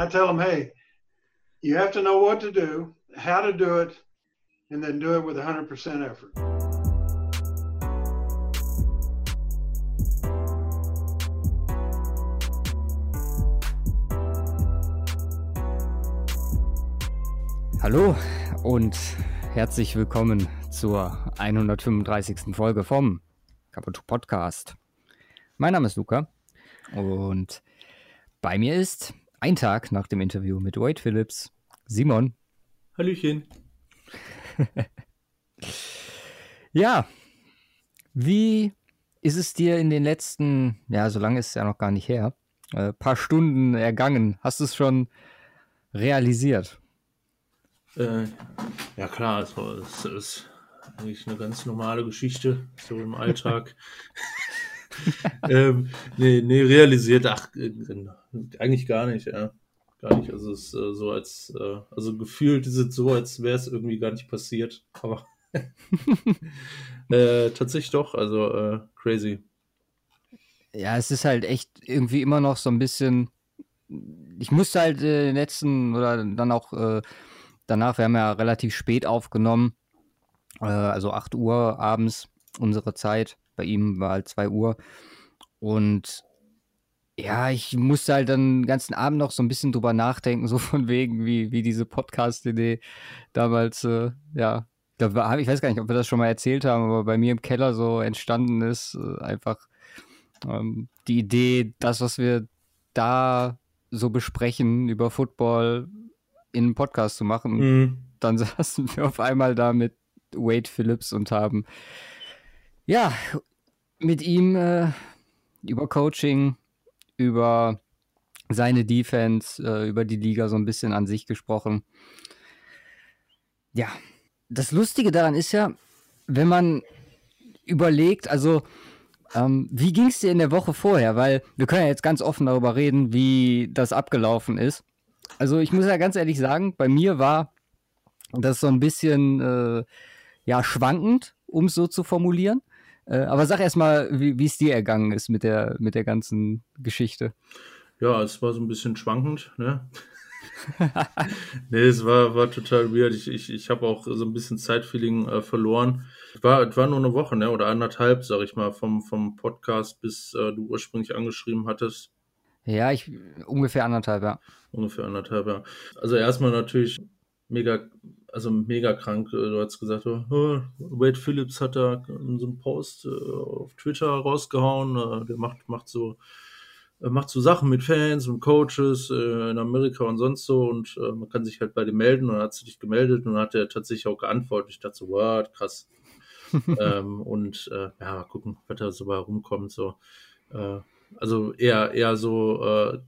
I tell them, hey, you have to know what to do, how to do it, and then do it with 100% effort. Hallo und herzlich willkommen zur 135. Folge vom Kaputt Podcast. Mein Name ist Luca und bei mir ist ein Tag nach dem Interview mit Wade Phillips Simon. Hallöchen. ja, wie ist es dir in den letzten, ja, so lange ist es ja noch gar nicht her, äh, paar Stunden ergangen? Hast du es schon realisiert? Äh, ja klar, es, es ist eigentlich eine ganz normale Geschichte, so im Alltag. ähm, nee, nee, realisiert, ach, äh, eigentlich gar nicht, ja. Gar nicht. Also es ist äh, so als, äh, also gefühlt ist es so, als wäre es irgendwie gar nicht passiert. Aber äh, tatsächlich doch, also äh, crazy. Ja, es ist halt echt irgendwie immer noch so ein bisschen. Ich musste halt äh, den letzten oder dann auch äh, danach, wir haben ja relativ spät aufgenommen, also 8 Uhr abends unsere Zeit. Bei ihm war halt 2 Uhr. Und ja, ich musste halt dann den ganzen Abend noch so ein bisschen drüber nachdenken, so von wegen, wie, wie diese Podcast-Idee damals, äh, ja, ich weiß gar nicht, ob wir das schon mal erzählt haben, aber bei mir im Keller so entstanden ist, äh, einfach ähm, die Idee, das, was wir da so besprechen über Football in einem Podcast zu machen. Mhm. Dann saßen wir auf einmal da mit Wade Phillips und haben ja mit ihm äh, über Coaching, über seine Defense, äh, über die Liga so ein bisschen an sich gesprochen. Ja, das Lustige daran ist ja, wenn man überlegt, also ähm, wie ging es dir in der Woche vorher? Weil wir können ja jetzt ganz offen darüber reden, wie das abgelaufen ist. Also ich muss ja ganz ehrlich sagen, bei mir war das so ein bisschen äh, ja schwankend, um es so zu formulieren. Äh, aber sag erst mal, wie es dir ergangen ist mit der, mit der ganzen Geschichte. Ja, es war so ein bisschen schwankend, ne? nee, es war, war total weird. Ich, ich, ich habe auch so ein bisschen Zeitfeeling äh, verloren. Es war, war nur eine Woche, ne? Oder anderthalb, sag ich mal, vom, vom Podcast, bis äh, du ursprünglich angeschrieben hattest. Ja, ich ungefähr anderthalb, ja. Ungefähr anderthalb, ja. Also erstmal natürlich mega also mega krank. Äh, du hast gesagt, oh, Wade Phillips hat da so einen Post äh, auf Twitter rausgehauen. Äh, der macht, macht so macht so Sachen mit Fans und Coaches in Amerika und sonst so und man kann sich halt bei dem melden und dann hat sie dich gemeldet und dann hat er tatsächlich auch geantwortet. Ich dachte so, what, krass. ähm, und ja, mal gucken, was da so bei rumkommt. So. also eher, eher so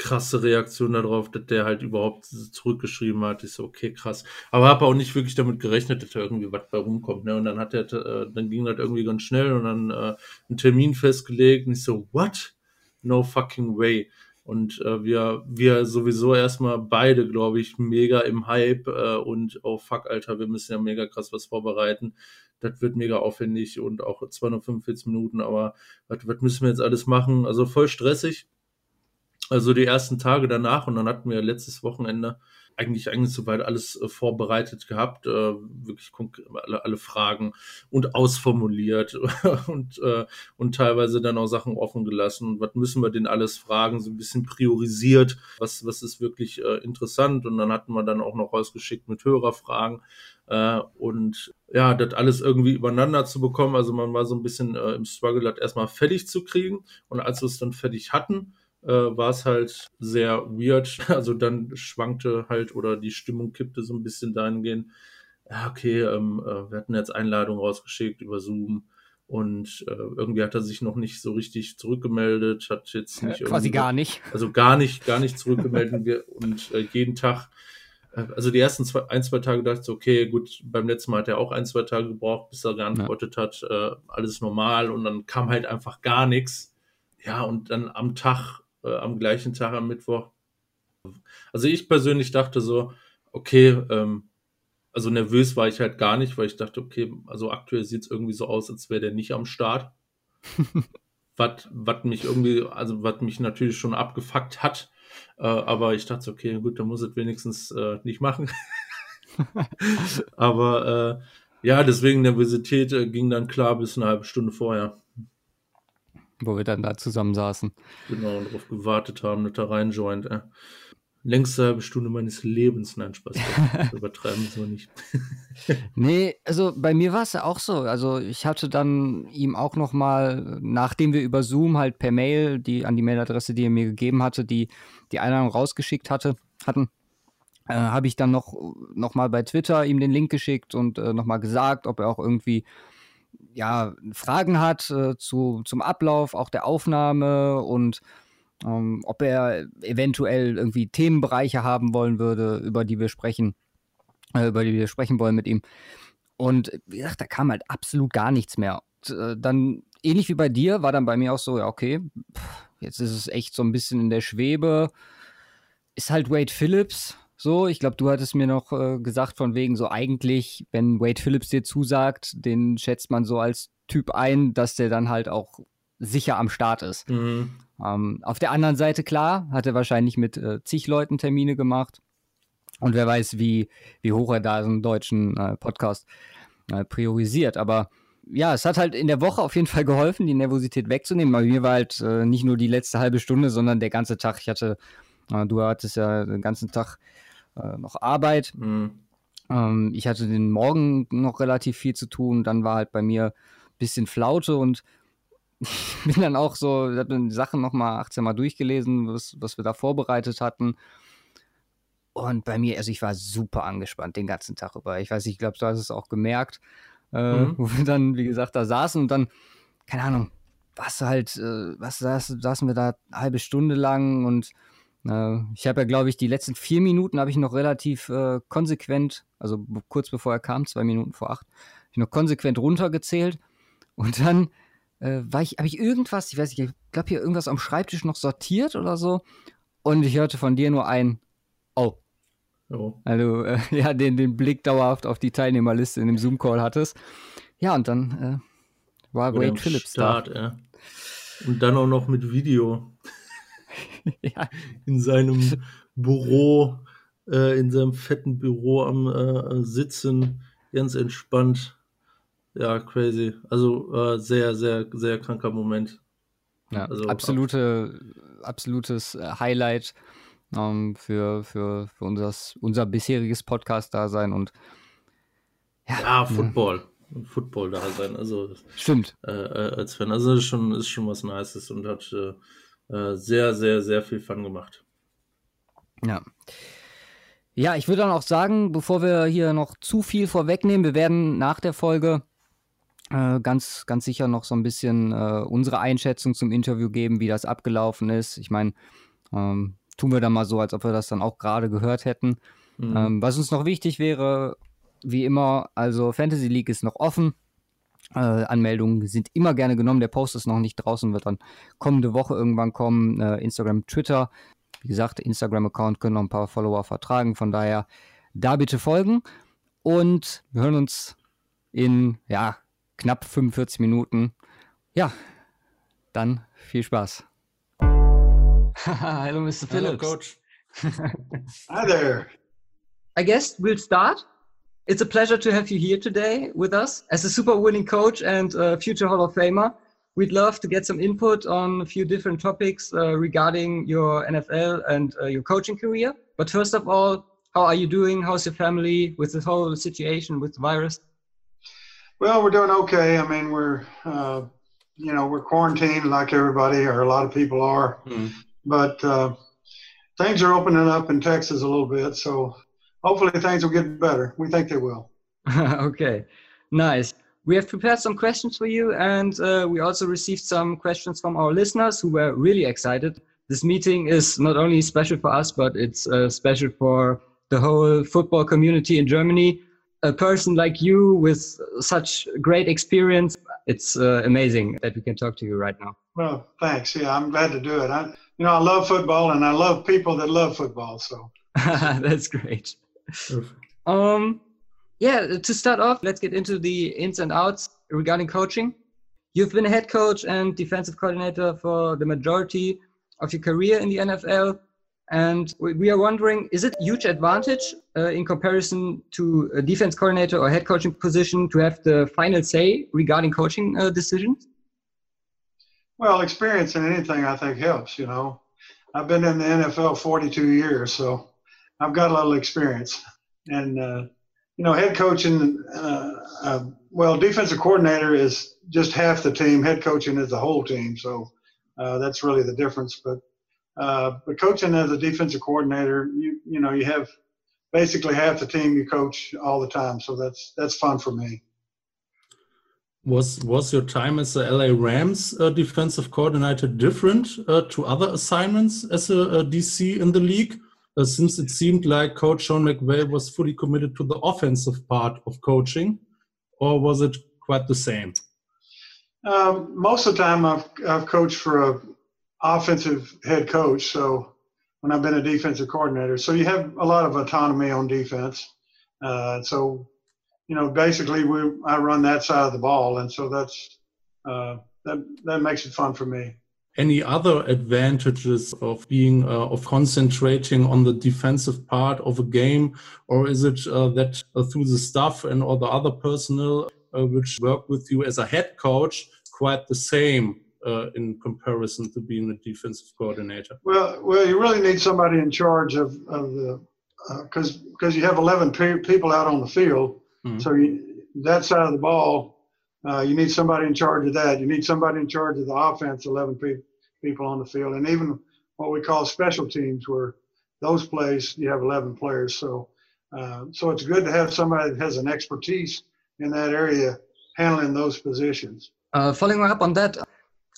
krasse Reaktion darauf, dass der halt überhaupt zurückgeschrieben hat. Ich so, okay, krass. Aber habe auch nicht wirklich damit gerechnet, dass da irgendwie was bei rumkommt. Ne? Und dann hat er, äh, dann ging das irgendwie ganz schnell und dann äh, einen Termin festgelegt und ich so, what? No fucking way. Und äh, wir, wir sowieso erstmal beide, glaube ich, mega im Hype äh, und oh fuck, Alter, wir müssen ja mega krass was vorbereiten. Das wird mega aufwendig und auch 245 Minuten, aber was, was müssen wir jetzt alles machen? Also voll stressig also die ersten Tage danach und dann hatten wir letztes Wochenende eigentlich eigentlich soweit alles äh, vorbereitet gehabt, äh, wirklich alle, alle, Fragen und ausformuliert und, äh, und teilweise dann auch Sachen offen gelassen. Was müssen wir denn alles fragen? So ein bisschen priorisiert, was, was ist wirklich interessant. Und dann hatten wir dann auch noch rausgeschickt mit Hörerfragen. Und ja, das alles irgendwie übereinander zu bekommen. Also man war so ein bisschen im Struggle, das erstmal fertig zu kriegen. Und als wir es dann fertig hatten, äh, war es halt sehr weird. Also dann schwankte halt oder die Stimmung kippte so ein bisschen dahingehend. Ja, okay, ähm, äh, wir hatten jetzt Einladungen rausgeschickt über Zoom und äh, irgendwie hat er sich noch nicht so richtig zurückgemeldet, hat jetzt nicht quasi gar nicht. Also gar nicht, gar nicht zurückgemeldet und äh, jeden Tag äh, also die ersten zwei, ein, zwei Tage dachte ich, okay, gut, beim letzten Mal hat er auch ein, zwei Tage gebraucht, bis er geantwortet ja. hat, äh, alles normal und dann kam halt einfach gar nichts. Ja, und dann am Tag äh, am gleichen Tag am Mittwoch. Also ich persönlich dachte so, okay, ähm, also nervös war ich halt gar nicht, weil ich dachte, okay, also aktuell sieht es irgendwie so aus, als wäre der nicht am Start. was mich irgendwie, also was mich natürlich schon abgefuckt hat, Äh, aber ich dachte, okay, gut, dann muss es wenigstens äh, nicht machen. aber äh, ja, deswegen Nervosität äh, ging dann klar bis eine halbe Stunde vorher. Wo wir dann da zusammen saßen. Genau, und darauf gewartet haben, dass er reinjoint. Äh längste halbe Stunde meines Lebens. Nein, Spaß. Übertreiben so nicht. nee, also bei mir war es ja auch so. Also ich hatte dann ihm auch noch mal, nachdem wir über Zoom halt per Mail, die an die Mailadresse, die er mir gegeben hatte, die die Einladung rausgeschickt hatte, hatten, äh, habe ich dann noch, noch mal bei Twitter ihm den Link geschickt und äh, noch mal gesagt, ob er auch irgendwie ja, Fragen hat äh, zu, zum Ablauf, auch der Aufnahme und ähm, ob er eventuell irgendwie Themenbereiche haben wollen würde, über die wir sprechen, äh, über die wir sprechen wollen mit ihm. Und wie gesagt, da kam halt absolut gar nichts mehr. Und, äh, dann, ähnlich wie bei dir, war dann bei mir auch so, ja, okay, jetzt ist es echt so ein bisschen in der Schwebe. Ist halt Wade Phillips, so, ich glaube, du hattest mir noch äh, gesagt, von wegen so eigentlich, wenn Wade Phillips dir zusagt, den schätzt man so als Typ ein, dass der dann halt auch sicher am Start ist. Mhm. Ähm, auf der anderen Seite, klar, hat er wahrscheinlich mit äh, zig Leuten Termine gemacht. Und wer weiß, wie, wie hoch er da so einen deutschen äh, Podcast äh, priorisiert. Aber ja, es hat halt in der Woche auf jeden Fall geholfen, die Nervosität wegzunehmen. Bei mir war halt äh, nicht nur die letzte halbe Stunde, sondern der ganze Tag. Ich hatte, äh, du hattest ja den ganzen Tag äh, noch Arbeit. Mhm. Ähm, ich hatte den Morgen noch relativ viel zu tun. Dann war halt bei mir ein bisschen Flaute und ich bin dann auch so, ich habe die Sachen nochmal 18 Mal durchgelesen, was, was wir da vorbereitet hatten. Und bei mir, also ich war super angespannt den ganzen Tag über. Ich weiß nicht, ich glaube, du hast es auch gemerkt, äh, mhm. wo wir dann, wie gesagt, da saßen und dann, keine Ahnung, was halt, äh, was saß, saßen wir da eine halbe Stunde lang und ich habe ja, glaube ich, die letzten vier Minuten habe ich noch relativ äh, konsequent, also kurz bevor er kam, zwei Minuten vor acht, ich noch konsequent runtergezählt und dann äh, war ich, habe ich irgendwas, ich weiß nicht, ich glaube hier irgendwas am Schreibtisch noch sortiert oder so. Und ich hörte von dir nur ein Oh. Oh. Also, äh, ja, den, den Blick dauerhaft auf die Teilnehmerliste in dem Zoom-Call hattest. Ja, und dann äh, war Wade Phillips Start, da. Ja. Und dann auch noch mit Video. ja. In seinem Büro, äh, in seinem fetten Büro am äh, Sitzen, ganz entspannt. Ja, crazy. Also äh, sehr, sehr, sehr kranker Moment. Ja, also, absolute, absolutes äh, Highlight ähm, für, für, für unseres, unser bisheriges Podcast-Dasein und ja, ja Football. Ja. Football da sein. Also stimmt. Äh, äh, als Fan. Also ist schon, ist schon was Nices und hat äh, äh, sehr, sehr, sehr viel Fun gemacht. Ja. Ja, ich würde dann auch sagen, bevor wir hier noch zu viel vorwegnehmen, wir werden nach der Folge äh, ganz, ganz sicher noch so ein bisschen äh, unsere Einschätzung zum Interview geben, wie das abgelaufen ist. Ich meine, ähm, tun wir dann mal so, als ob wir das dann auch gerade gehört hätten. Mhm. Ähm, was uns noch wichtig wäre, wie immer, also Fantasy League ist noch offen. Äh, Anmeldungen sind immer gerne genommen. Der Post ist noch nicht draußen, wird dann kommende Woche irgendwann kommen. Äh, Instagram, Twitter. Wie gesagt, Instagram-Account können noch ein paar Follower vertragen. Von daher da bitte folgen. Und wir hören uns in, ja, knapp 45 Minuten. Ja, dann viel Spaß. Hello, Mr. Phillips. Hello, Coach. Hi there. I guess we'll start. It's a pleasure to have you here today with us as a super winning coach and future Hall of Famer. We'd love to get some input on a few different topics uh, regarding your NFL and uh, your coaching career. But first of all, how are you doing? How's your family with the whole situation with the virus? Well, we're doing okay. I mean, we're, uh, you know, we're quarantined like everybody, or a lot of people are. Mm. But uh, things are opening up in Texas a little bit. So hopefully things will get better. We think they will. okay, nice. We have prepared some questions for you, and uh, we also received some questions from our listeners who were really excited. This meeting is not only special for us, but it's uh, special for the whole football community in Germany a person like you with such great experience, it's uh, amazing that we can talk to you right now. Well, thanks. Yeah, I'm glad to do it. I, you know, I love football and I love people that love football. So that's great. Um, yeah, to start off, let's get into the ins and outs regarding coaching. You've been a head coach and defensive coordinator for the majority of your career in the NFL. And we are wondering, is it a huge advantage uh, in comparison to a defense coordinator or head coaching position to have the final say regarding coaching uh, decisions? Well, experience in anything I think helps. You know, I've been in the NFL 42 years, so I've got a little experience. And uh, you know, head coaching, uh, uh, well, defensive coordinator is just half the team. Head coaching is the whole team. So uh, that's really the difference. But uh, but coaching as a defensive coordinator, you you know, you have basically half the team you coach all the time. So that's that's fun for me. Was was your time as the LA Rams uh, defensive coordinator different uh, to other assignments as a, a DC in the league? Uh, since it seemed like Coach Sean McVay was fully committed to the offensive part of coaching, or was it quite the same? Um, most of the time, I've, I've coached for a offensive head coach. So when I've been a defensive coordinator, so you have a lot of autonomy on defense. Uh, so you know, basically, we I run that side of the ball, and so that's uh, that that makes it fun for me any other advantages of being uh, of concentrating on the defensive part of a game or is it uh, that uh, through the staff and all the other personnel uh, which work with you as a head coach quite the same uh, in comparison to being a defensive coordinator well well you really need somebody in charge of, of the because uh, because you have 11 pe people out on the field mm -hmm. so you, that side of the ball uh, you need somebody in charge of that. You need somebody in charge of the offense, 11 pe- people on the field, and even what we call special teams, where those plays you have 11 players. So, uh, so it's good to have somebody that has an expertise in that area handling those positions. Uh, following up on that,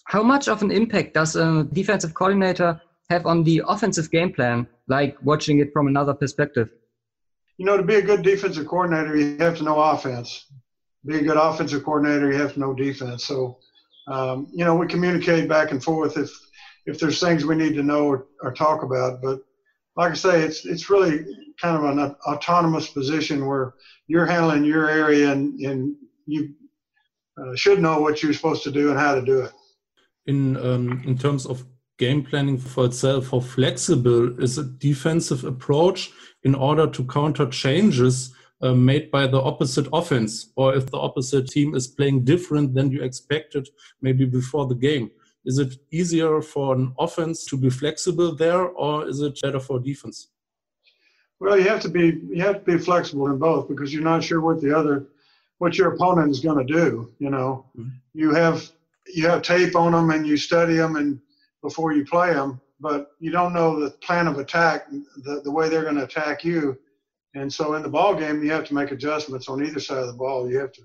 how much of an impact does a defensive coordinator have on the offensive game plan, like watching it from another perspective? You know, to be a good defensive coordinator, you have to know offense be a good offensive coordinator, you have know defense. So, um, you know, we communicate back and forth if if there's things we need to know or, or, talk about. But like I say, it's it's really kind of an autonomous position where you're handling your area and, and you uh, should know what you're supposed to do and how to do it. In um, in terms of game planning for itself, how flexible is a defensive approach in order to counter changes? Uh, made by the opposite offense, or if the opposite team is playing different than you expected maybe before the game. Is it easier for an offense to be flexible there, or is it better for defense? Well, you have to be you have to be flexible in both because you're not sure what the other what your opponent is going to do. You know, mm-hmm. you have you have tape on them and you study them and before you play them, but you don't know the plan of attack, the, the way they're going to attack you and so in the ball game, you have to make adjustments on either side of the ball. You have to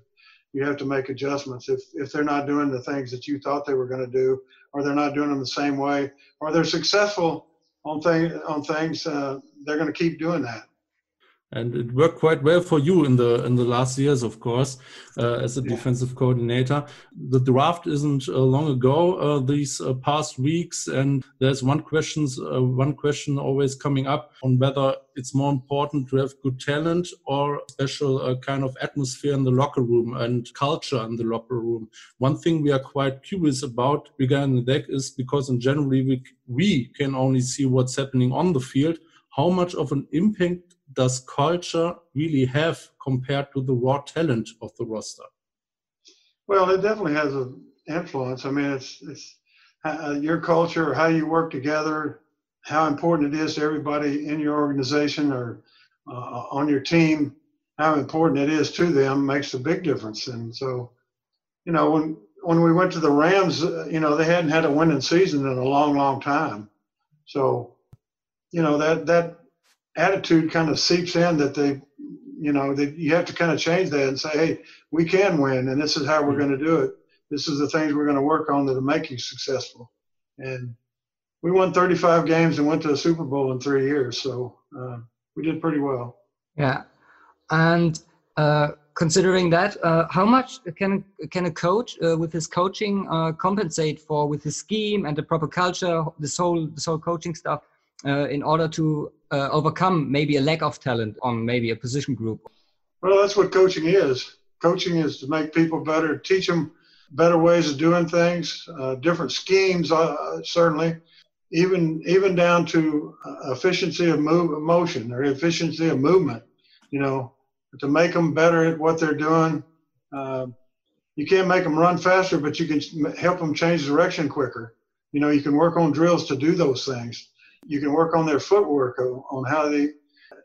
you have to make adjustments if if they're not doing the things that you thought they were going to do, or they're not doing them the same way, or they're successful on thing on things. Uh, they're going to keep doing that and it worked quite well for you in the in the last years of course uh, as a yeah. defensive coordinator. The draft isn't uh, long ago uh, these uh, past weeks. And there's one questions uh, one question always coming up on whether it's more important to have good talent or special uh, kind of atmosphere in the locker room and culture in the locker room. One thing we are quite curious about regarding the deck is because in general we we can only see what's happening on the field how much of an impact does culture really have compared to the raw talent of the roster? Well, it definitely has an influence. I mean, it's it's uh, your culture, how you work together, how important it is to everybody in your organization or uh, on your team, how important it is to them makes a big difference. And so, you know, when when we went to the Rams, uh, you know, they hadn't had a winning season in a long, long time. So, you know, that that attitude kind of seeps in that they, you know, that you have to kind of change that and say, hey, we can win, and this is how we're mm-hmm. going to do it. This is the things we're going to work on that'll make you successful. And we won 35 games and went to a Super Bowl in three years, so uh, we did pretty well. Yeah, and uh, considering that, uh, how much can can a coach uh, with his coaching uh, compensate for with his scheme and the proper culture, this whole this whole coaching stuff? Uh, in order to uh, overcome maybe a lack of talent on maybe a position group? Well, that's what coaching is. Coaching is to make people better, teach them better ways of doing things, uh, different schemes, uh, certainly. even even down to uh, efficiency of move motion or efficiency of movement. You know, to make them better at what they're doing. Uh, you can't make them run faster, but you can help them change direction quicker. You know, you can work on drills to do those things. You can work on their footwork, on how they,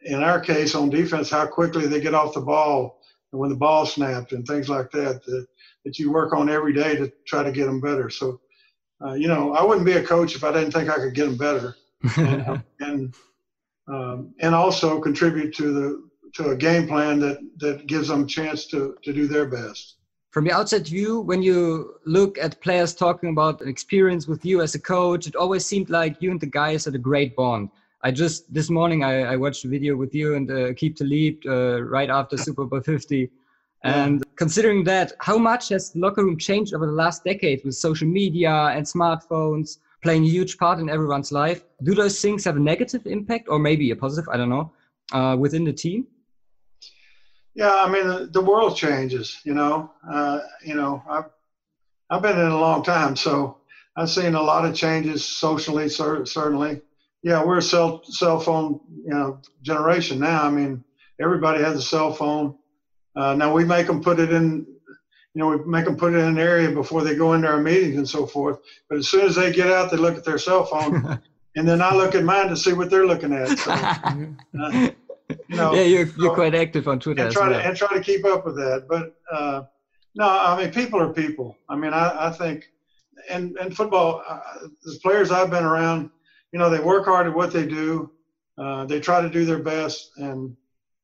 in our case, on defense, how quickly they get off the ball and when the ball snapped and things like that, that, that you work on every day to try to get them better. So, uh, you know, I wouldn't be a coach if I didn't think I could get them better and, and, um, and also contribute to the, to a game plan that, that gives them a chance to, to do their best from the outside view, when you look at players talking about an experience with you as a coach, it always seemed like you and the guys had a great bond. I just this morning I, I watched a video with you and uh, the Talib uh, right after Super Bowl 50. And yeah. considering that, how much has the locker room changed over the last decade with social media and smartphones playing a huge part in everyone's life? Do those things have a negative impact or maybe a positive? I don't know. Uh, within the team. Yeah, I mean the, the world changes. You know, uh, you know, I've I've been in a long time, so I've seen a lot of changes socially. Cer- certainly, yeah, we're a cell cell phone you know generation now. I mean, everybody has a cell phone. Uh, now we make them put it in. You know, we make them put it in an area before they go into our meetings and so forth. But as soon as they get out, they look at their cell phone, and then I look at mine to see what they're looking at. So, uh, you know, yeah, you're, you're quite active on Twitter. And try, well. to, and try to keep up with that. But uh, no, I mean, people are people. I mean, I, I think, and, and football, uh, the players I've been around, you know, they work hard at what they do. Uh, they try to do their best. And,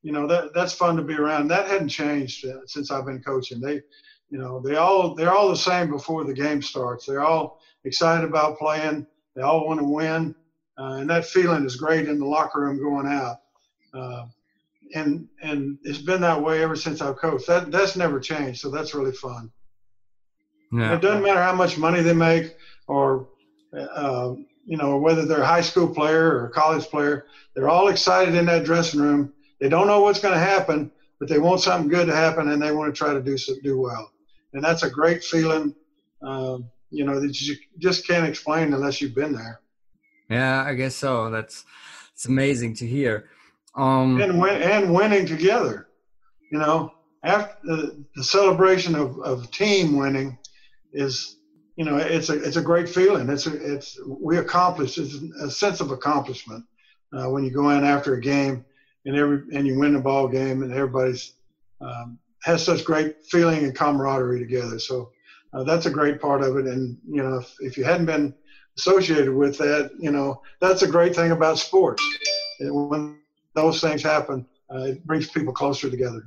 you know, that that's fun to be around. That hadn't changed uh, since I've been coaching. They, you know, they all, they're all the same before the game starts. They're all excited about playing. They all want to win. Uh, and that feeling is great in the locker room going out. Uh, and and it's been that way ever since I've coached. That that's never changed. So that's really fun. Yeah. It doesn't matter how much money they make, or uh, you know whether they're a high school player or a college player. They're all excited in that dressing room. They don't know what's going to happen, but they want something good to happen, and they want to try to do do well. And that's a great feeling. Uh, you know that you just can't explain unless you've been there. Yeah, I guess so. That's it's amazing to hear. Um, and win, and winning together. You know, after the, the celebration of, of team winning is, you know, it's a it's a great feeling. It's a, it's we accomplished. It's a sense of accomplishment uh, when you go in after a game and every and you win the ball game and everybody's um, has such great feeling and camaraderie together. So uh, that's a great part of it. And you know, if, if you hadn't been associated with that, you know, that's a great thing about sports. When those things happen, uh, it brings people closer together.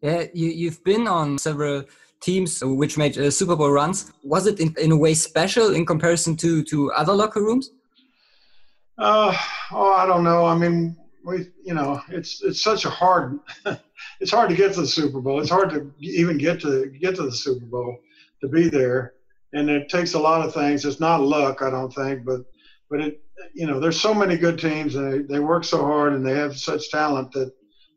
Yeah, you, you've been on several teams which made uh, Super Bowl runs. Was it in, in a way special in comparison to, to other locker rooms? Uh, oh, I don't know. I mean, we, you know, it's it's such a hard, it's hard to get to the Super Bowl. It's hard to even get to get to the Super Bowl to be there, and it takes a lot of things. It's not luck, I don't think, but but it you know, there's so many good teams and they, they work so hard and they have such talent that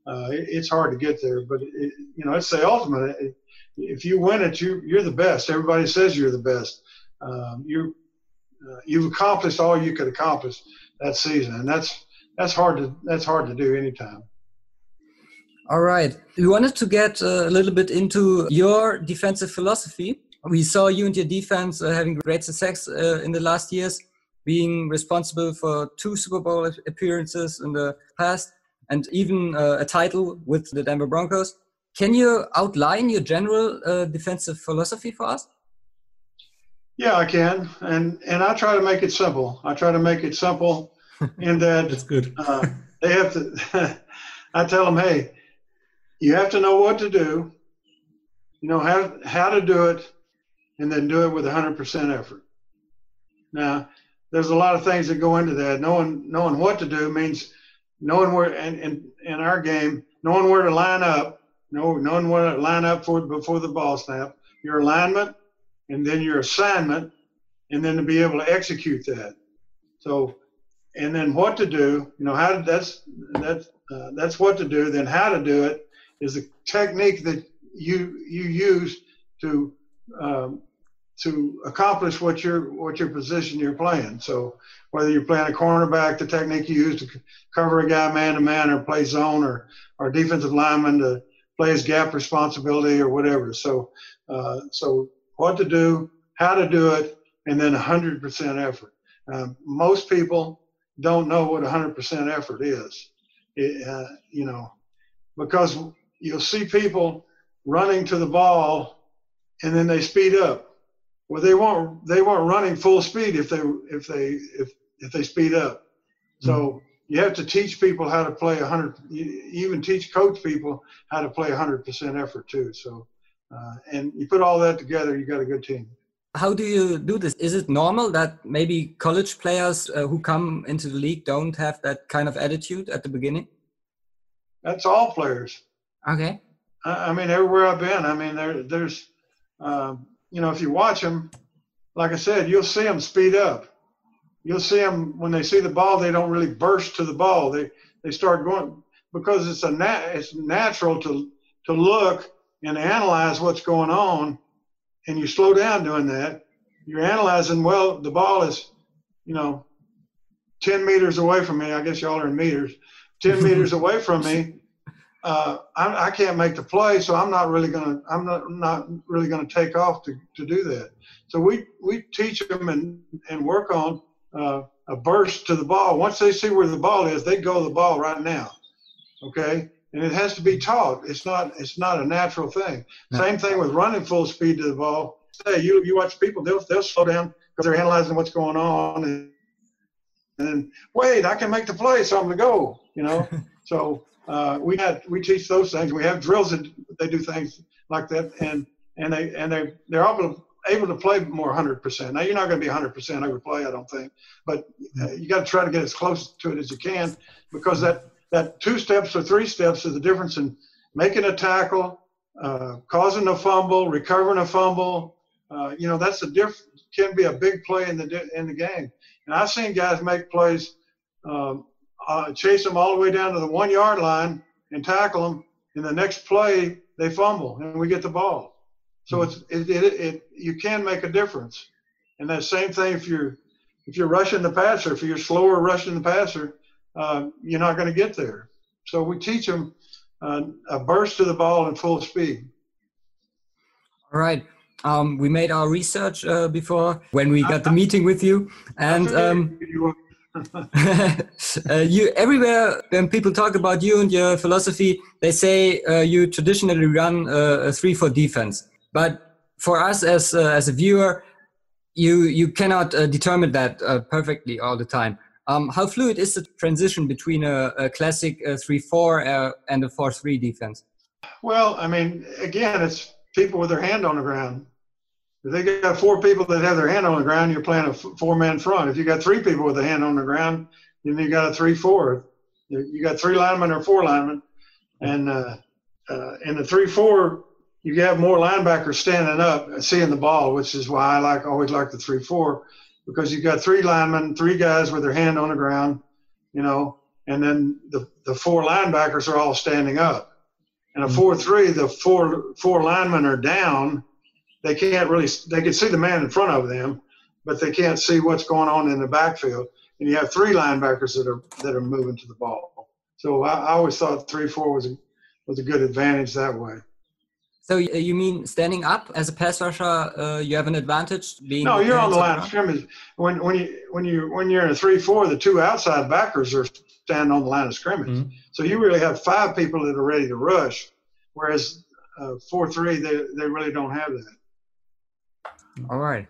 uh, it, it's hard to get there. But it, you know, it's the ultimate. If you win it, you you're the best. Everybody says you're the best. Um, you uh, you've accomplished all you could accomplish that season, and that's that's hard to that's hard to do anytime. All right, we wanted to get uh, a little bit into your defensive philosophy. We saw you and your defense uh, having great success uh, in the last years being responsible for two Super Bowl appearances in the past and even uh, a title with the Denver Broncos. Can you outline your general uh, defensive philosophy for us? Yeah, I can, and and I try to make it simple. I try to make it simple in that that's good. uh, they have to. I tell them, hey, you have to know what to do, you know how how to do it, and then do it with 100% effort. Now, there's a lot of things that go into that. Knowing knowing what to do means knowing where and in, in our game, knowing where to line up, know, knowing where to line up for before the ball snap, your alignment, and then your assignment, and then to be able to execute that. So, and then what to do, you know, how to, that's that's uh, that's what to do. Then how to do it is a technique that you you use to um, to accomplish what your what your position you're playing. So whether you're playing a cornerback, the technique you use to cover a guy man to man, or play zone, or or defensive lineman to play his gap responsibility or whatever. So uh, so what to do, how to do it, and then 100% effort. Uh, most people don't know what 100% effort is. It, uh, you know, because you'll see people running to the ball and then they speed up. Well, they weren't they weren't running full speed if they if they if if they speed up. So mm-hmm. you have to teach people how to play 100. Even teach coach people how to play 100% effort too. So uh, and you put all that together, you got a good team. How do you do this? Is it normal that maybe college players uh, who come into the league don't have that kind of attitude at the beginning? That's all players. Okay. I, I mean, everywhere I've been, I mean, there, there's, um, you know, if you watch them, like I said, you'll see them speed up. You'll see them when they see the ball, they don't really burst to the ball. They they start going because it's a nat- it's natural to to look and analyze what's going on, and you slow down doing that, you're analyzing, well, the ball is, you know, 10 meters away from me. I guess y'all are in meters. 10 meters away from me. Uh, I, I, can't make the play, so I'm not really gonna. I'm not not really gonna take off to, to do that. So we we teach them and and work on uh, a burst to the ball. Once they see where the ball is, they go the ball right now. Okay, and it has to be taught. It's not it's not a natural thing. No. Same thing with running full speed to the ball. Hey, you you watch people they'll they'll slow down because they're analyzing what's going on and and then wait, I can make the play, so I'm gonna go. You know, so uh, we had we teach those things. We have drills that they do things like that, and and they and they they're able able to play more 100%. Now you're not going to be 100% every play, I don't think, but uh, you got to try to get as close to it as you can because that that two steps or three steps is the difference in making a tackle, uh, causing a fumble, recovering a fumble. Uh, you know, that's a diff can be a big play in the in the game. And I've seen guys make plays, um, uh, chase them all the way down to the one yard line and tackle them. In the next play, they fumble and we get the ball. So it's it, it, it you can make a difference. And that same thing if you're if you're rushing the passer, if you're slower rushing the passer, uh, you're not going to get there. So we teach them uh, a burst to the ball in full speed. All right. Um, we made our research uh, before when we got the meeting with you, and um, uh, you everywhere when people talk about you and your philosophy, they say uh, you traditionally run a three-four defense. But for us as as a viewer, you you cannot determine that perfectly all the time. Um, how fluid is the transition between a, a classic 3-4 uh, and a 4-3 defense? Well, I mean, again, it's people with their hand on the ground. If they got four people that have their hand on the ground, you're playing a four-man front. If you got three people with a hand on the ground, then you got a three-four. You got three linemen or four linemen, and uh, uh, in the three-four, you have more linebackers standing up, seeing the ball, which is why I like always like the three-four because you've got three linemen, three guys with their hand on the ground, you know, and then the, the four linebackers are all standing up. And a mm-hmm. four three, the four four linemen are down. They can't really they can see the man in front of them, but they can't see what's going on in the backfield. And you have three linebackers that are that are moving to the ball. So I, I always thought three four was a, was a good advantage that way. So you mean standing up as a pass rusher, uh, you have an advantage? Being no, you're on the line of scrimmage. When when you when you when you're in a three four, the two outside backers are standing on the line of scrimmage. Mm-hmm. So you really have five people that are ready to rush, whereas uh, four three they they really don't have that. All right.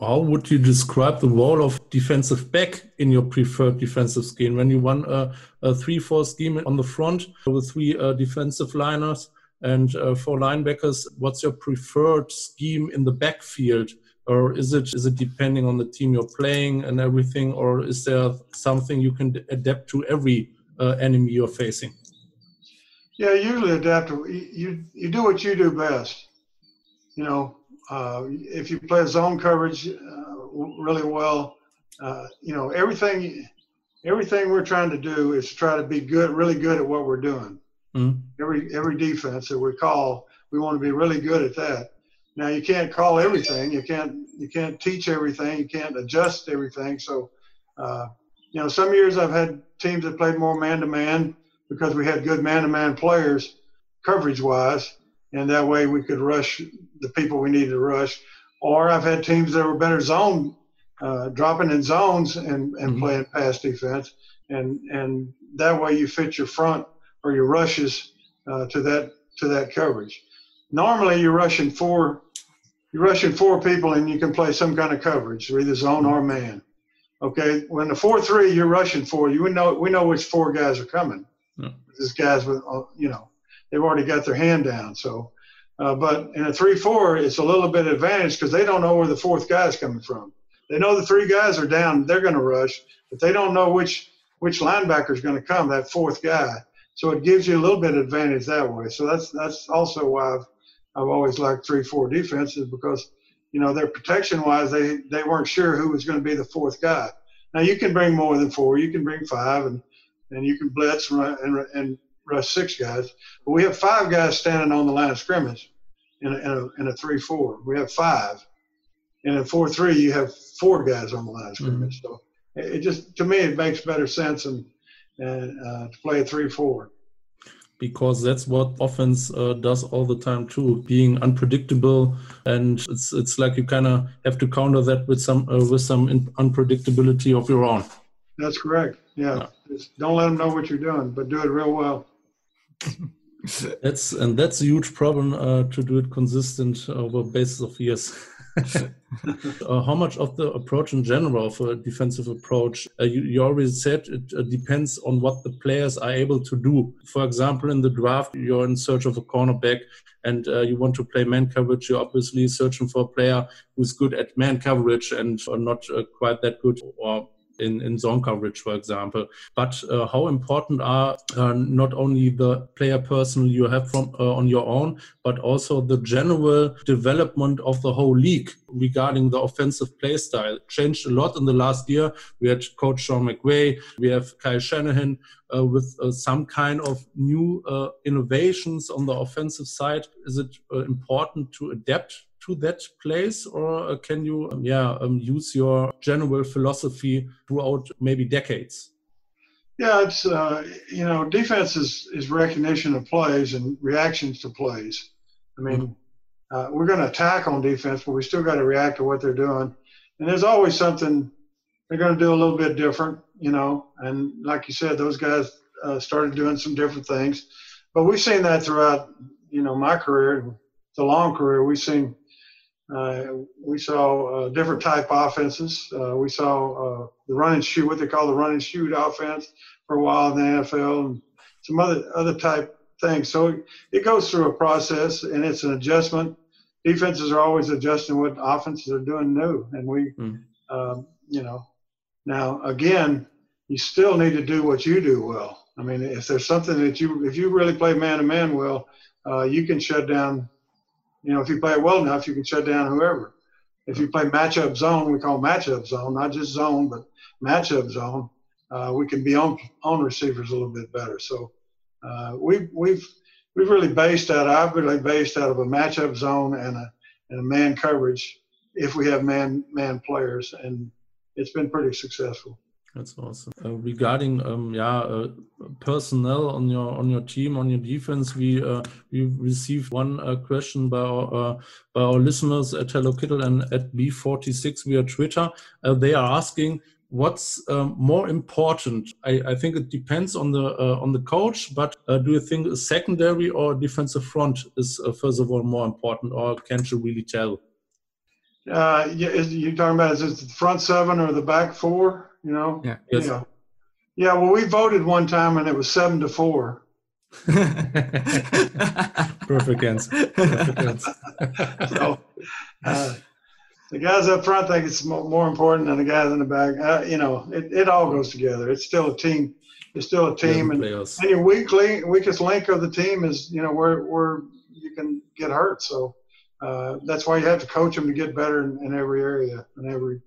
How would you describe the role of defensive back in your preferred defensive scheme when you run a, a three-four scheme on the front with three uh, defensive liners? And uh, for linebackers, what's your preferred scheme in the backfield? Or is it is it depending on the team you're playing and everything, or is there something you can adapt to every uh, enemy you're facing? Yeah, usually adapt. To, you you do what you do best. You know, uh, if you play zone coverage uh, really well, uh, you know everything everything we're trying to do is try to be good, really good at what we're doing. Mm-hmm. Every every defense that we call, we want to be really good at that. Now you can't call everything. You can't you can't teach everything. You can't adjust everything. So, uh, you know, some years I've had teams that played more man to man because we had good man to man players, coverage wise, and that way we could rush the people we needed to rush. Or I've had teams that were better zone, uh, dropping in zones and, and mm-hmm. playing pass defense, and and that way you fit your front or your rushes uh, to that to that coverage. Normally you're rushing four you're rushing four people and you can play some kind of coverage, either zone or man. Okay, when the four three you're rushing four, you know we know which four guys are coming. Yeah. These guys with uh, you know they've already got their hand down. So, uh, but in a three four, it's a little bit advantage because they don't know where the fourth guy is coming from. They know the three guys are down, they're going to rush, but they don't know which which linebacker is going to come, that fourth guy. So it gives you a little bit of advantage that way. So that's that's also why I've I've always liked three four defenses because you know their protection wise they they weren't sure who was going to be the fourth guy. Now you can bring more than four, you can bring five, and and you can blitz and, and, and rush six guys. But we have five guys standing on the line of scrimmage in a, in a, in a three four. We have five. and In four three, you have four guys on the line of scrimmage. Mm-hmm. So it just to me it makes better sense and and uh, to play a three four because that's what offense uh, does all the time too being unpredictable and it's it's like you kind of have to counter that with some uh, with some unpredictability of your own that's correct yeah, yeah. don't let them know what you're doing but do it real well that's and that's a huge problem uh, to do it consistent over basis of years. Uh, how much of the approach in general of a defensive approach uh, you, you, already said it uh, depends on what the players are able to do. For example in the draft you're in search of a cornerback and uh, you want to play man coverage. You're obviously searching for a player who's good at man coverage and not uh, quite that good or in, in zone coverage, for example. But uh, how important are uh, not only the player personnel you have from uh, on your own, but also the general development of the whole league regarding the offensive play style? Changed a lot in the last year. We had Coach Sean McVay, we have Kyle Shanahan uh, with uh, some kind of new uh, innovations on the offensive side. Is it important to adapt to that place, or can you, um, yeah, um, use your general philosophy throughout maybe decades? Yeah, it's uh, you know, defense is is recognition of plays and reactions to plays. I mean, mm-hmm. uh, we're going to attack on defense, but we still got to react to what they're doing. And there's always something they're going to do a little bit different, you know. And like you said, those guys uh, started doing some different things. But we've seen that throughout, you know, my career, the long career. We've seen we saw uh, different type offenses. Uh, we saw uh, the run and shoot, what they call the run and shoot offense, for a while in the NFL, and some other other type things. So it goes through a process, and it's an adjustment. Defenses are always adjusting what offenses are doing new, and we, mm. um, you know, now again, you still need to do what you do well. I mean, if there's something that you, if you really play man to man well, uh, you can shut down you know, if you play it well enough, you can shut down whoever. If you play matchup zone, we call matchup zone, not just zone, but matchup zone. Uh, we can be on on receivers a little bit better. So uh, we've we've we've really based out. I've really based out of a matchup zone and a and a man coverage. If we have man man players, and it's been pretty successful. That's awesome. Uh, regarding um, yeah uh, personnel on your on your team on your defense, we uh, we received one uh, question by our uh, by our listeners at Hello Kittle and at B46 via Twitter. Uh, they are asking what's um, more important. I, I, think it depends on the on the coach, but do you think a secondary or defensive front is first of all more important, or can't you really tell? Uh, yeah, is, you talking about is it the front seven or the back four? You know? Yeah. Yes. Yeah. Yeah. Well, we voted one time and it was seven to four. Perfect answer. Perfect answer. so, uh, the guys up front think it's more important than the guys in the back. Uh, you know, it, it all goes together. It's still a team. It's still a team, and, and your weekly weakest link of the team is you know where where you can get hurt. So uh, that's why you have to coach them to get better in, in every area and every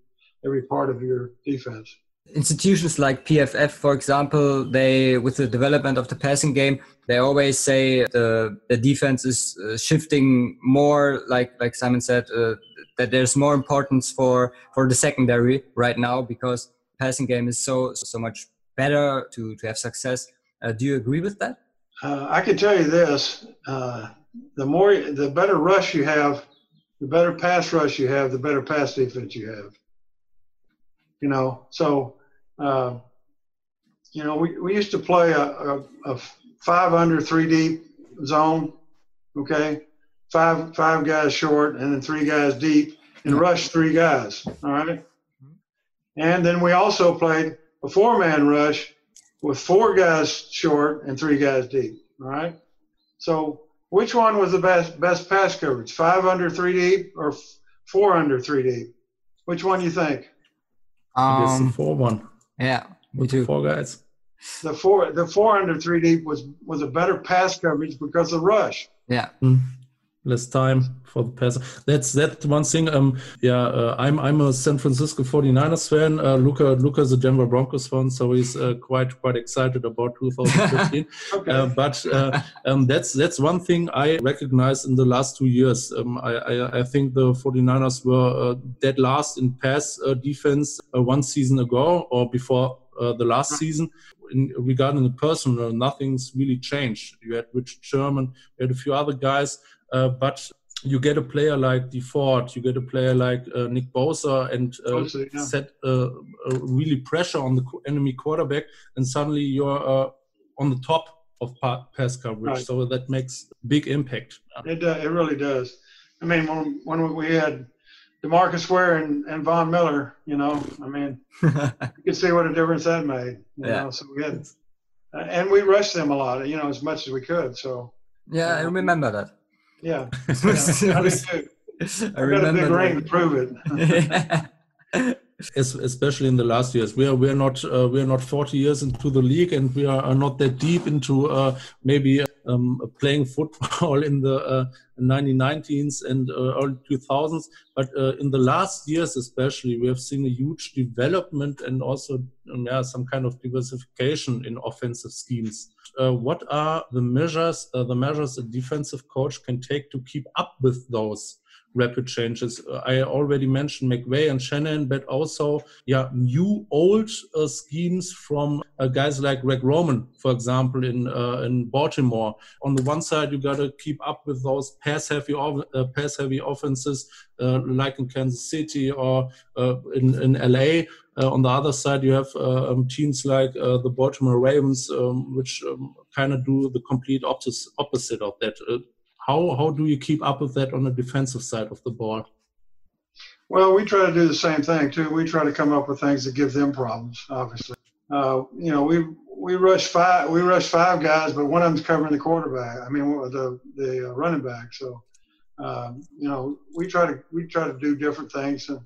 every part of your defense. Institutions like PFF, for example, they with the development of the passing game, they always say the the defense is uh, shifting more, like like Simon said, uh, that there's more importance for for the secondary right now because passing game is so so much better to to have success. Uh, do you agree with that? Uh, I can tell you this: uh, the more, the better rush you have, the better pass rush you have, the better pass defense you have. You know, so uh, you know, we, we used to play a, a, a five under three deep zone. Okay, five five guys short and then three guys deep and rush three guys. All right, and then we also played a four man rush with four guys short and three guys deep. All right, so which one was the best best pass coverage? Five under three deep or four under three deep? Which one do you think? Um, the four one. Yeah, me too. Four guys. The four the four under three deep was was a better pass coverage because of rush. Yeah. Mm less time for the pass. That's that one thing. Um, yeah, uh, I'm I'm a San Francisco 49ers fan. Uh, Luca Luca's a Denver Broncos fan, so he's uh, quite quite excited about 2015. okay. Uh, but uh, um, that's that's one thing I recognize in the last two years. Um, I, I, I think the 49ers were uh, dead last in pass defense one season ago or before the last season. In, regarding the personnel, nothing's really changed. You had Rich Sherman, you had a few other guys, uh, but you get a player like Dee Ford, you get a player like uh, Nick Bosa, and uh, yeah. set uh, really pressure on the enemy quarterback, and suddenly you're uh, on the top of pass coverage. Right. So that makes big impact. It uh, it really does. I mean, when when we had Demarcus Ware and, and Von Miller, you know, I mean, you can see what a difference that made. You yeah. know, so we had, and we rushed them a lot, you know, as much as we could. So yeah, I remember that. Yeah. yeah. I, I, I got a big ring to prove it. especially in the last years. We are we are not uh, we are not 40 years into the league, and we are, are not that deep into uh, maybe um, playing football in the uh, 1990s and uh, early 2000s. But uh, in the last years, especially, we have seen a huge development and also um, yeah, some kind of diversification in offensive schemes. Uh, what are the measures the measures a defensive coach can take to keep up with those? Rapid changes. Uh, I already mentioned McVay and Shanahan, but also yeah, new old uh, schemes from uh, guys like Greg Roman, for example, in uh, in Baltimore. On the one side, you got to keep up with those pass heavy uh, pass heavy offenses uh, like in Kansas City or in in LA. on the other side, you have um, teams like the Baltimore Ravens, um, which um, kind of do the complete opposite opposite of that how how do you keep up with that on the defensive side of the ball? Well, we try to do the same thing too. We try to come up with things that give them problems. Obviously, uh, you know, we we rush five we rush five guys, but one of them's covering the quarterback. I mean, the the uh, running back. So, um, you know, we try to we try to do different things and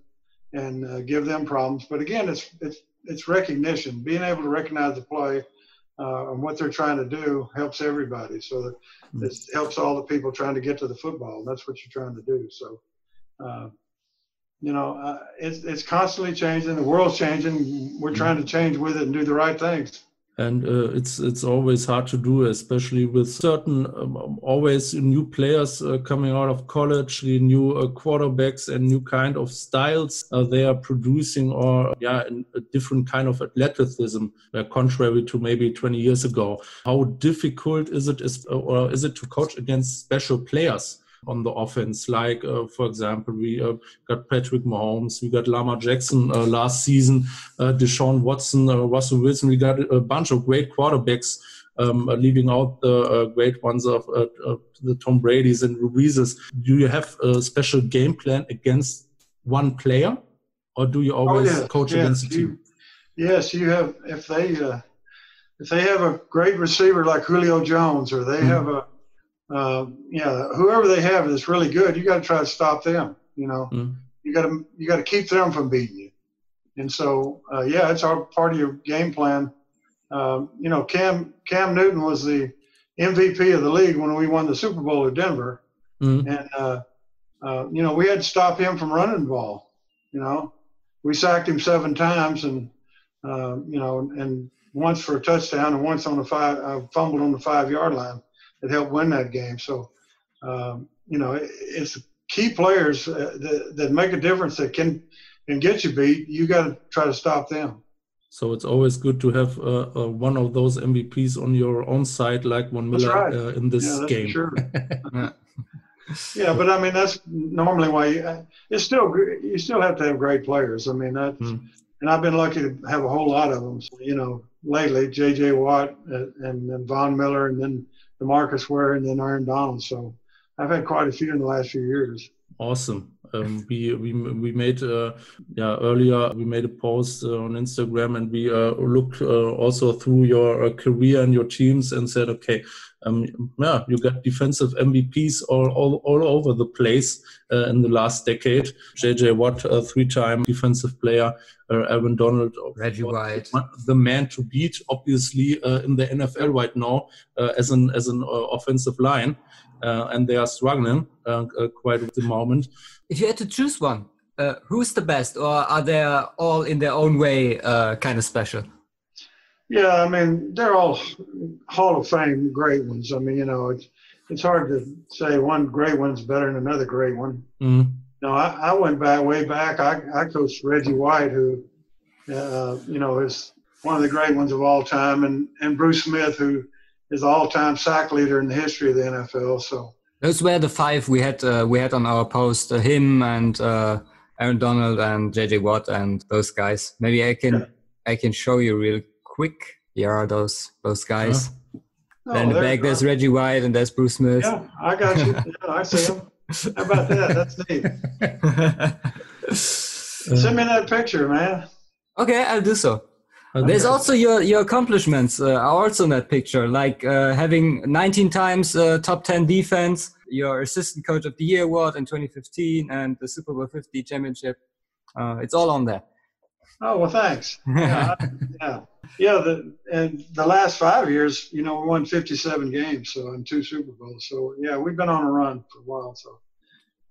and uh, give them problems. But again, it's it's it's recognition, being able to recognize the play uh, and what they're trying to do helps everybody. So that mm-hmm. it helps all the people trying to get to the football. That's what you're trying to do. So, uh, you know, uh, it's it's constantly changing. The world's changing. We're hmm. trying to change with it and do the right things and uh, it's it's always hard to do, especially with certain um, always new players uh, coming out of college, the new uh, quarterbacks and new kind of styles uh, they are producing, or yeah, a different kind of athleticism, uh, contrary to maybe 20 years ago. How difficult is it, is, or is it to coach against special players? On the offense. Like, uh, for example, we uh, got Patrick Mahomes, we got Lamar Jackson uh, last season, uh, Deshaun Watson, uh, Russell Wilson. We got a bunch of great quarterbacks. Um, uh, leaving out the great ones of the Tom Brady's and Ruiz's. Do you have a special game plan against one player, or do you always oh, yeah. coach yeah. against the team? yes, you have. If they if they have a great receiver like Julio Jones, or they mm-hmm. have a uh, yeah, whoever they have that's really good, you got to try to stop them. You know, mm. you got to you got to keep them from beating you. And so, uh, yeah, it's our part of your game plan. Um, you know, Cam Cam Newton was the MVP of the league when we won the Super Bowl at Denver, mm. and uh, uh, you know we had to stop him from running the ball. You know, we sacked him seven times, and uh, you know, and once for a touchdown and once on the five, uh, fumbled on the five yard line that helped win that game. So, um, you know, it, it's key players uh, that, that make a difference that can, can get you beat. You got to try to stop them. So it's always good to have uh, uh, one of those MVPs on your own side, like Von Miller right. uh, in this yeah, game. Sure. yeah, but I mean that's normally why you, it's still you still have to have great players. I mean that, mm. and I've been lucky to have a whole lot of them. So, you know, lately J.J. Watt and, and Von Miller, and then Demarcus Ware, and then Aaron Donald. So I've had quite a few in the last few years. Awesome. Um, we we we made uh, yeah earlier we made a post uh, on Instagram and we uh, looked uh, also through your uh, career and your teams and said okay um, yeah you got defensive MVPs all all, all over the place uh, in the last decade. JJ Watt, a three-time defensive player, Aaron Donald, Reggie White, the man to beat, obviously in the NFL right now as an as an offensive line uh, and they are struggling uh, uh, quite at the moment. If you had to choose one, uh, who's the best, or are they all in their own way uh, kind of special? Yeah, I mean they're all Hall of Fame great ones. I mean, you know, it's it's hard to say one great one's better than another great one. Mm. No, I, I, went back way back. I, I coached Reggie White, who uh, you know is one of the great ones of all time, and and Bruce Smith, who is all-time sack leader in the history of the NFL. So those were the five we had. Uh, we had on our post uh, him and uh, Aaron Donald and JJ Watt and those guys. Maybe I can yeah. I can show you real quick. Here are those those guys. Huh? Oh, then the back there's Reggie White and there's Bruce Smith. Yeah, I got you. Yeah, I see him. How about that? That's neat. Send me that picture, man. Okay, I'll do so. There's also your your accomplishments uh, are also in that picture, like uh, having 19 times uh, top 10 defense, your assistant coach of the year award in 2015, and the Super Bowl 50 championship. Uh, it's all on there. Oh well, thanks. yeah, yeah, yeah. The and the last five years, you know, we won 57 games, so in two Super Bowls. So yeah, we've been on a run for a while. So,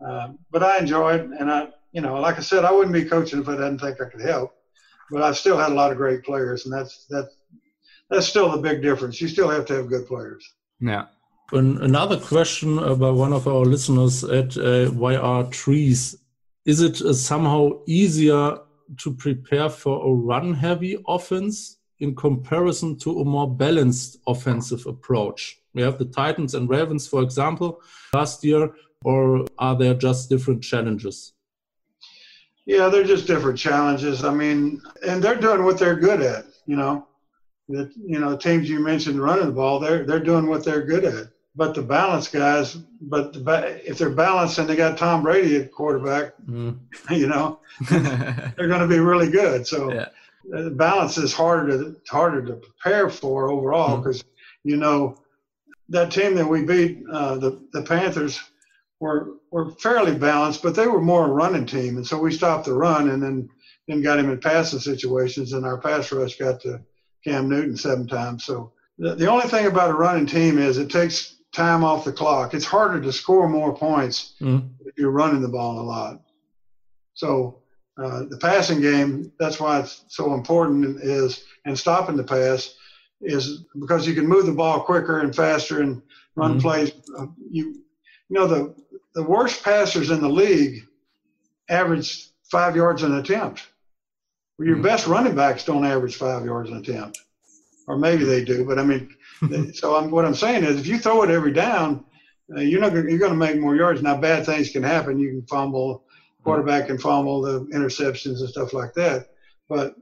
uh, but I enjoy it, and I, you know, like I said, I wouldn't be coaching if I didn't think I could help but I've still had a lot of great players, and that's that's that's still the big difference. You still have to have good players. Yeah. And another question about one of our listeners at uh, why are trees? Is it uh, somehow easier to prepare for a run-heavy offense in comparison to a more balanced offensive approach? We have the Titans and Ravens, for example, last year, or are there just different challenges? Yeah, they're just different challenges. I mean, and they're doing what they're good at. You know, the you know teams you mentioned running the ball, they're they're doing what they're good at. But the balance guys, but the, if they're balanced and they got Tom Brady at quarterback, mm. you know, they're going to be really good. So yeah. The balance is harder to harder to prepare for overall because mm. you know that team that we beat, uh, the the Panthers were were fairly balanced, but they were more a running team, and so we stopped the run and then then got him in passing situations, and our pass rush got to Cam Newton seven times. So the, the only thing about a running team is it takes time off the clock. It's harder to score more points mm-hmm. if you're running the ball a lot. So uh, the passing game, that's why it's so important is and stopping the pass is because you can move the ball quicker and faster and run mm-hmm. plays. Uh, you you know the the worst passers in the league average five yards an attempt. Well, your mm-hmm. best running backs don't average five yards an attempt, or maybe they do. But I mean, so I'm, what I'm saying is, if you throw it every down, uh, you're not you're going to make more yards. Now, bad things can happen. You can fumble, quarterback can fumble, the interceptions and stuff like that. But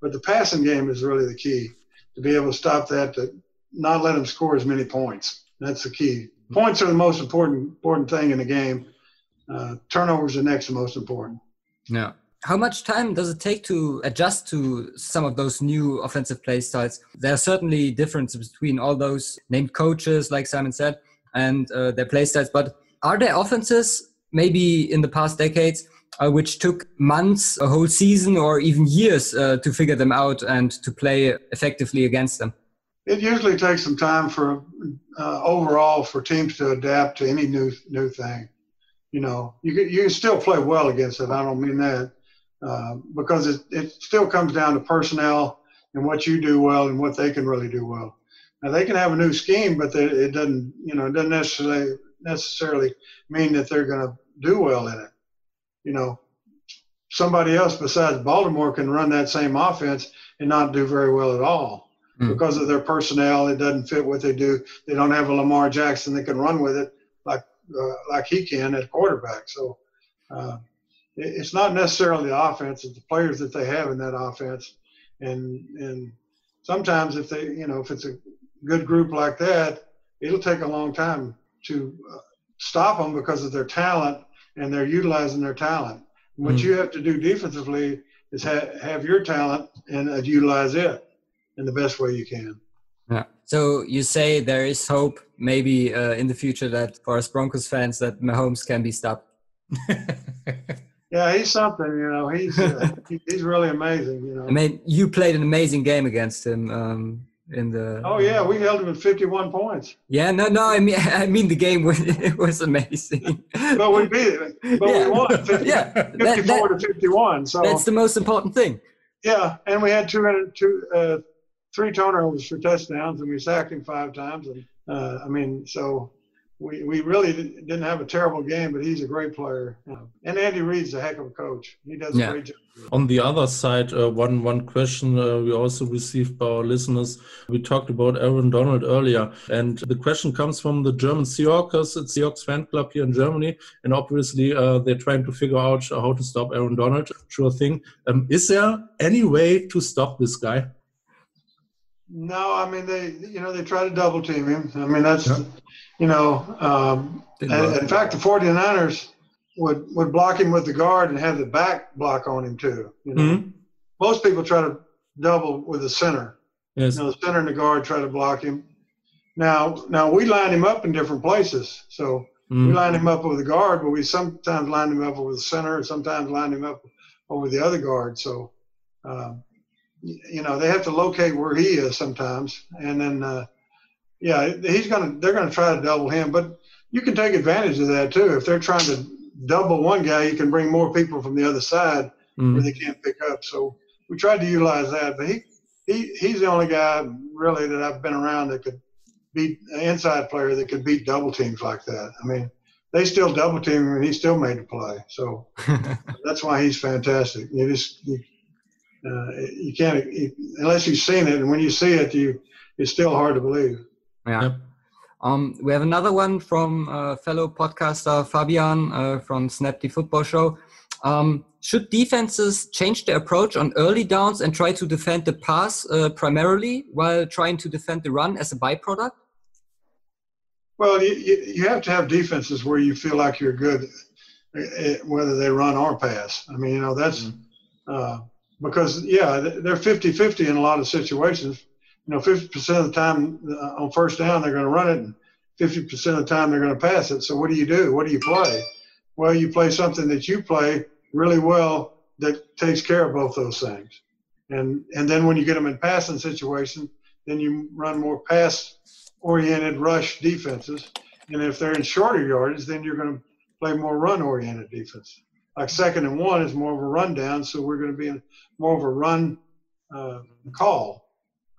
but the passing game is really the key to be able to stop that, to not let them score as many points. That's the key points are the most important important thing in the game. Uh, turnovers are next most important. Yeah. How much time does it take to adjust to some of those new offensive play styles? There are certainly differences between all those named coaches, like Simon said, and uh, their play styles. But are there offenses, maybe in the past decades, uh, which took months, a whole season, or even years uh, to figure them out and to play effectively against them? it usually takes some time for uh, overall for teams to adapt to any new new thing. You know, you can, you can still play well against it. I don't mean that, uh, because it, it still comes down to personnel and what you do well and what they can really do well. Now they can have a new scheme, but they, it doesn't, you know, it doesn't necessarily necessarily mean that they're going to do well in it. You know, somebody else besides Baltimore can run that same offense and not do very well at all mm. because of their personnel. It doesn't fit what they do. They don't have a Lamar Jackson that can run with it like uh, like he can at quarterback. So uh, it, it's not necessarily the offense; it's the players that they have in that offense. And and sometimes if they, you know, if it's a good group like that, it'll take a long time to uh, stop them because of their talent and they're utilizing their talent. What mm. you have to do defensively is ha- have your talent and uh, utilize it in the best way you can. Yeah. So you say there is hope, maybe uh, in the future, that for us Broncos fans, that Mahomes can be stopped. yeah, he's something. You know, he's uh, he's really amazing. You know. I mean, you played an amazing game against him. Um, in the oh yeah we held him at 51 points. Yeah no no i mean i mean the game was it was amazing. But we beat it. But yeah. we won 50, yeah 54 that, that, to 51 so. That's the most important thing. Yeah and we had 200 two uh, three turnovers for touchdowns and we sacked him five times and uh, i mean so we, we really didn't have a terrible game, but he's a great player. And Andy Reid's a heck of a coach. He does yeah. a great job. On the other side, uh, one one question uh, we also received by our listeners. We talked about Aaron Donald earlier, and the question comes from the German Seahawks. It's Seahawks fan club here in Germany, and obviously uh, they're trying to figure out how to stop Aaron Donald. Sure thing. Um, is there any way to stop this guy? No, I mean they, you know, they try to double team him. I mean that's, yeah. you know, um, and, in fact the 49ers would would block him with the guard and have the back block on him too. You know, mm-hmm. most people try to double with the center. Yes. You know, the center and the guard try to block him. Now, now we line him up in different places. So mm-hmm. we line him up with the guard, but we sometimes line him up with the center, and sometimes line him up over the other guard. So. Um, you know they have to locate where he is sometimes, and then uh, yeah, he's gonna they're gonna try to double him, but you can take advantage of that too. If they're trying to double one guy, you can bring more people from the other side mm. where they can't pick up. So we tried to utilize that, but he he he's the only guy really that I've been around that could beat an inside player that could beat double teams like that. I mean, they still double team him and he still made the play. So that's why he's fantastic. You just you, uh, you can't unless you've seen it, and when you see it, you it's still hard to believe. Yeah. Yep. Um, we have another one from uh, fellow podcaster Fabian uh, from Snap the Football Show. Um, should defenses change their approach on early downs and try to defend the pass uh, primarily while trying to defend the run as a byproduct? Well, you, you have to have defenses where you feel like you're good, uh, uh, whether they run or pass. I mean, you know, that's. Mm -hmm because yeah, they're 50-50 in a lot of situations. You know, 50% of the time uh, on first down they're going to run it, and 50% of the time they're going to pass it. So what do you do? What do you play? Well, you play something that you play really well that takes care of both those things. And and then when you get them in passing situation, then you run more pass-oriented rush defenses. And if they're in shorter yardage, then you're going to play more run-oriented defense like second and one is more of a rundown, so we're going to be in more of a run uh, call.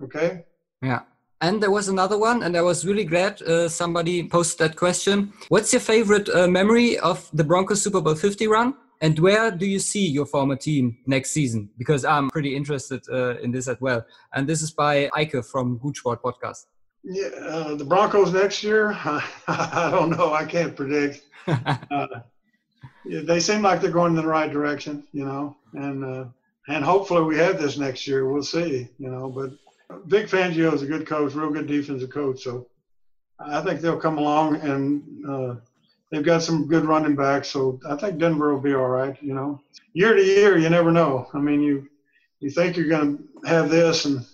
Okay. Yeah. And there was another one, and I was really glad uh, somebody posted that question. What's your favorite uh, memory of the Broncos Super Bowl 50 run? And where do you see your former team next season? Because I'm pretty interested uh, in this as well. And this is by Eike from Good Sport Podcast. Yeah, uh, the Broncos next year, I don't know. I can't predict. They seem like they're going in the right direction, you know, and uh, and hopefully we have this next year. We'll see, you know. But Vic Fangio is a good coach, real good defensive coach, so I think they'll come along and uh, they've got some good running backs. So I think Denver will be all right, you know. Year to year, you never know. I mean, you you think you're going to have this, and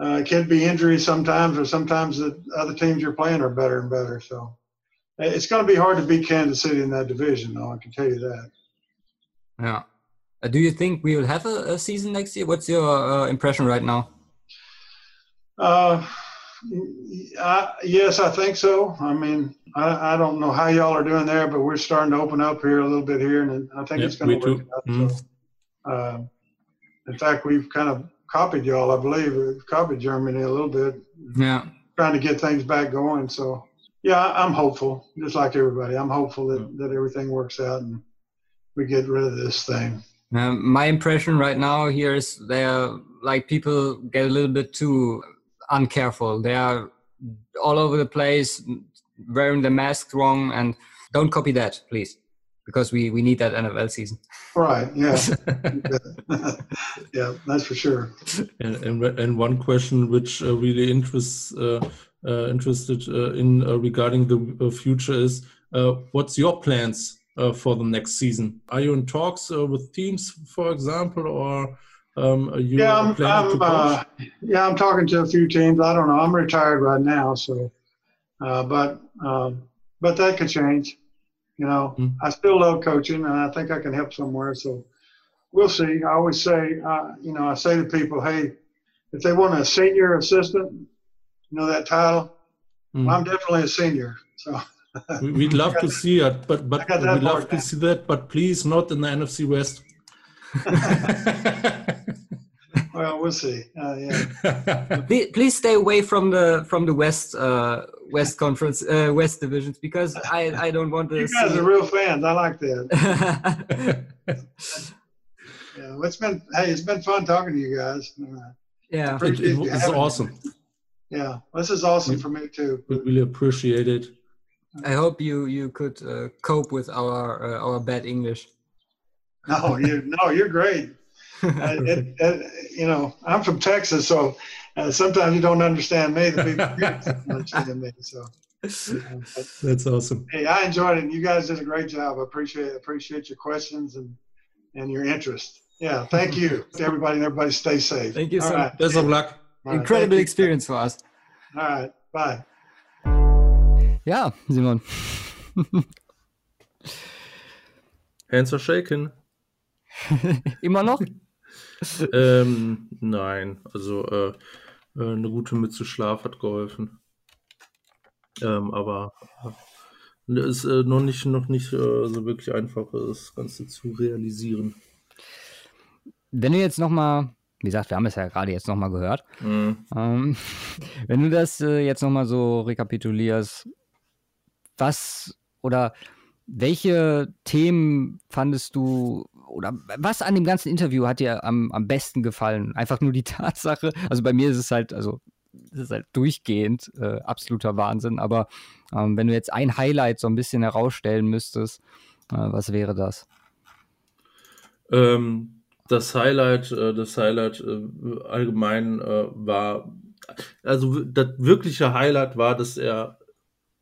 uh, it can be injuries sometimes, or sometimes the other teams you're playing are better and better. So it's going to be hard to beat Kansas City in that division, though. I can tell you that. Yeah. Uh, do you think we will have a, a season next year? What's your uh, impression right now? Uh, I, yes, I think so. I mean, I, I, don't know how y'all are doing there, but we're starting to open up here a little bit here, and I think it's going to work out. Mm. So Uh, in fact, we've kind of copied y'all, I believe, we've copied Germany a little bit. Yeah. Trying to get things back going. So, yeah, I'm hopeful, just like everybody. I'm hopeful that, that everything works out and we get rid of this thing. Um, my impression right now here is they are like people get a little bit too uncareful. They are all over the place, wearing the mask wrong, and don't copy that, please, because we we need that NFL season. Right. Yeah. yeah, that's for sure. And and, and one question which uh, really interests uh, uh, interested uh, in uh, regarding the uh, future is what's your plans for the next season? Are you in talks with teams, for example, or um, yeah, I'm, I'm uh, yeah, I'm talking to a few teams. I don't know. I'm retired right now, so uh, but um, but that could change. You know, mm. I still love coaching, and I think I can help somewhere. So we'll see. I always say, uh, you know, I say to people, hey, if they want a senior assistant, you know that title, mm. well, I'm definitely a senior. So. We'd love to see it, but but we'd love to see that, but please not in the NFC West. well, we'll see. Uh, yeah. please, please, stay away from the from the West uh, West Conference uh, West divisions because I I don't want to. You guys see... are real fans. I like that. yeah, it's been hey, it's been fun talking to you guys. Uh, yeah, it, it was awesome. Me. Yeah, this is awesome we, for me too. We really appreciate it. I hope you you could uh, cope with our uh, our bad English. No, you no, you're great. uh, it, it, you know, I'm from Texas, so uh, sometimes you don't understand me. The people understand me. So that's awesome. Hey, I enjoyed it. And you guys did a great job. I appreciate appreciate your questions and and your interest. Yeah, thank you to everybody. And everybody stay safe. Thank you so much. Right. Best of luck. Incredible experience for us. All right. Bye. Ja, Simon. Hands are shaken. Immer noch? ähm, nein, also äh, äh, eine gute Mütze Schlaf hat geholfen. Ähm, aber es äh, ist äh, noch nicht, noch nicht äh, so wirklich einfach, das Ganze zu realisieren. Wenn du jetzt nochmal, wie gesagt, wir haben es ja gerade jetzt nochmal gehört, mhm. ähm, wenn du das äh, jetzt nochmal so rekapitulierst, was oder welche Themen fandest du oder was an dem ganzen Interview hat dir am, am besten gefallen? Einfach nur die Tatsache, also bei mir ist es halt, also es ist halt durchgehend äh, absoluter Wahnsinn, aber ähm, wenn du jetzt ein Highlight so ein bisschen herausstellen müsstest, äh, was wäre das? Ähm, das Highlight, äh, das Highlight äh, allgemein äh, war, also das wirkliche Highlight war, dass er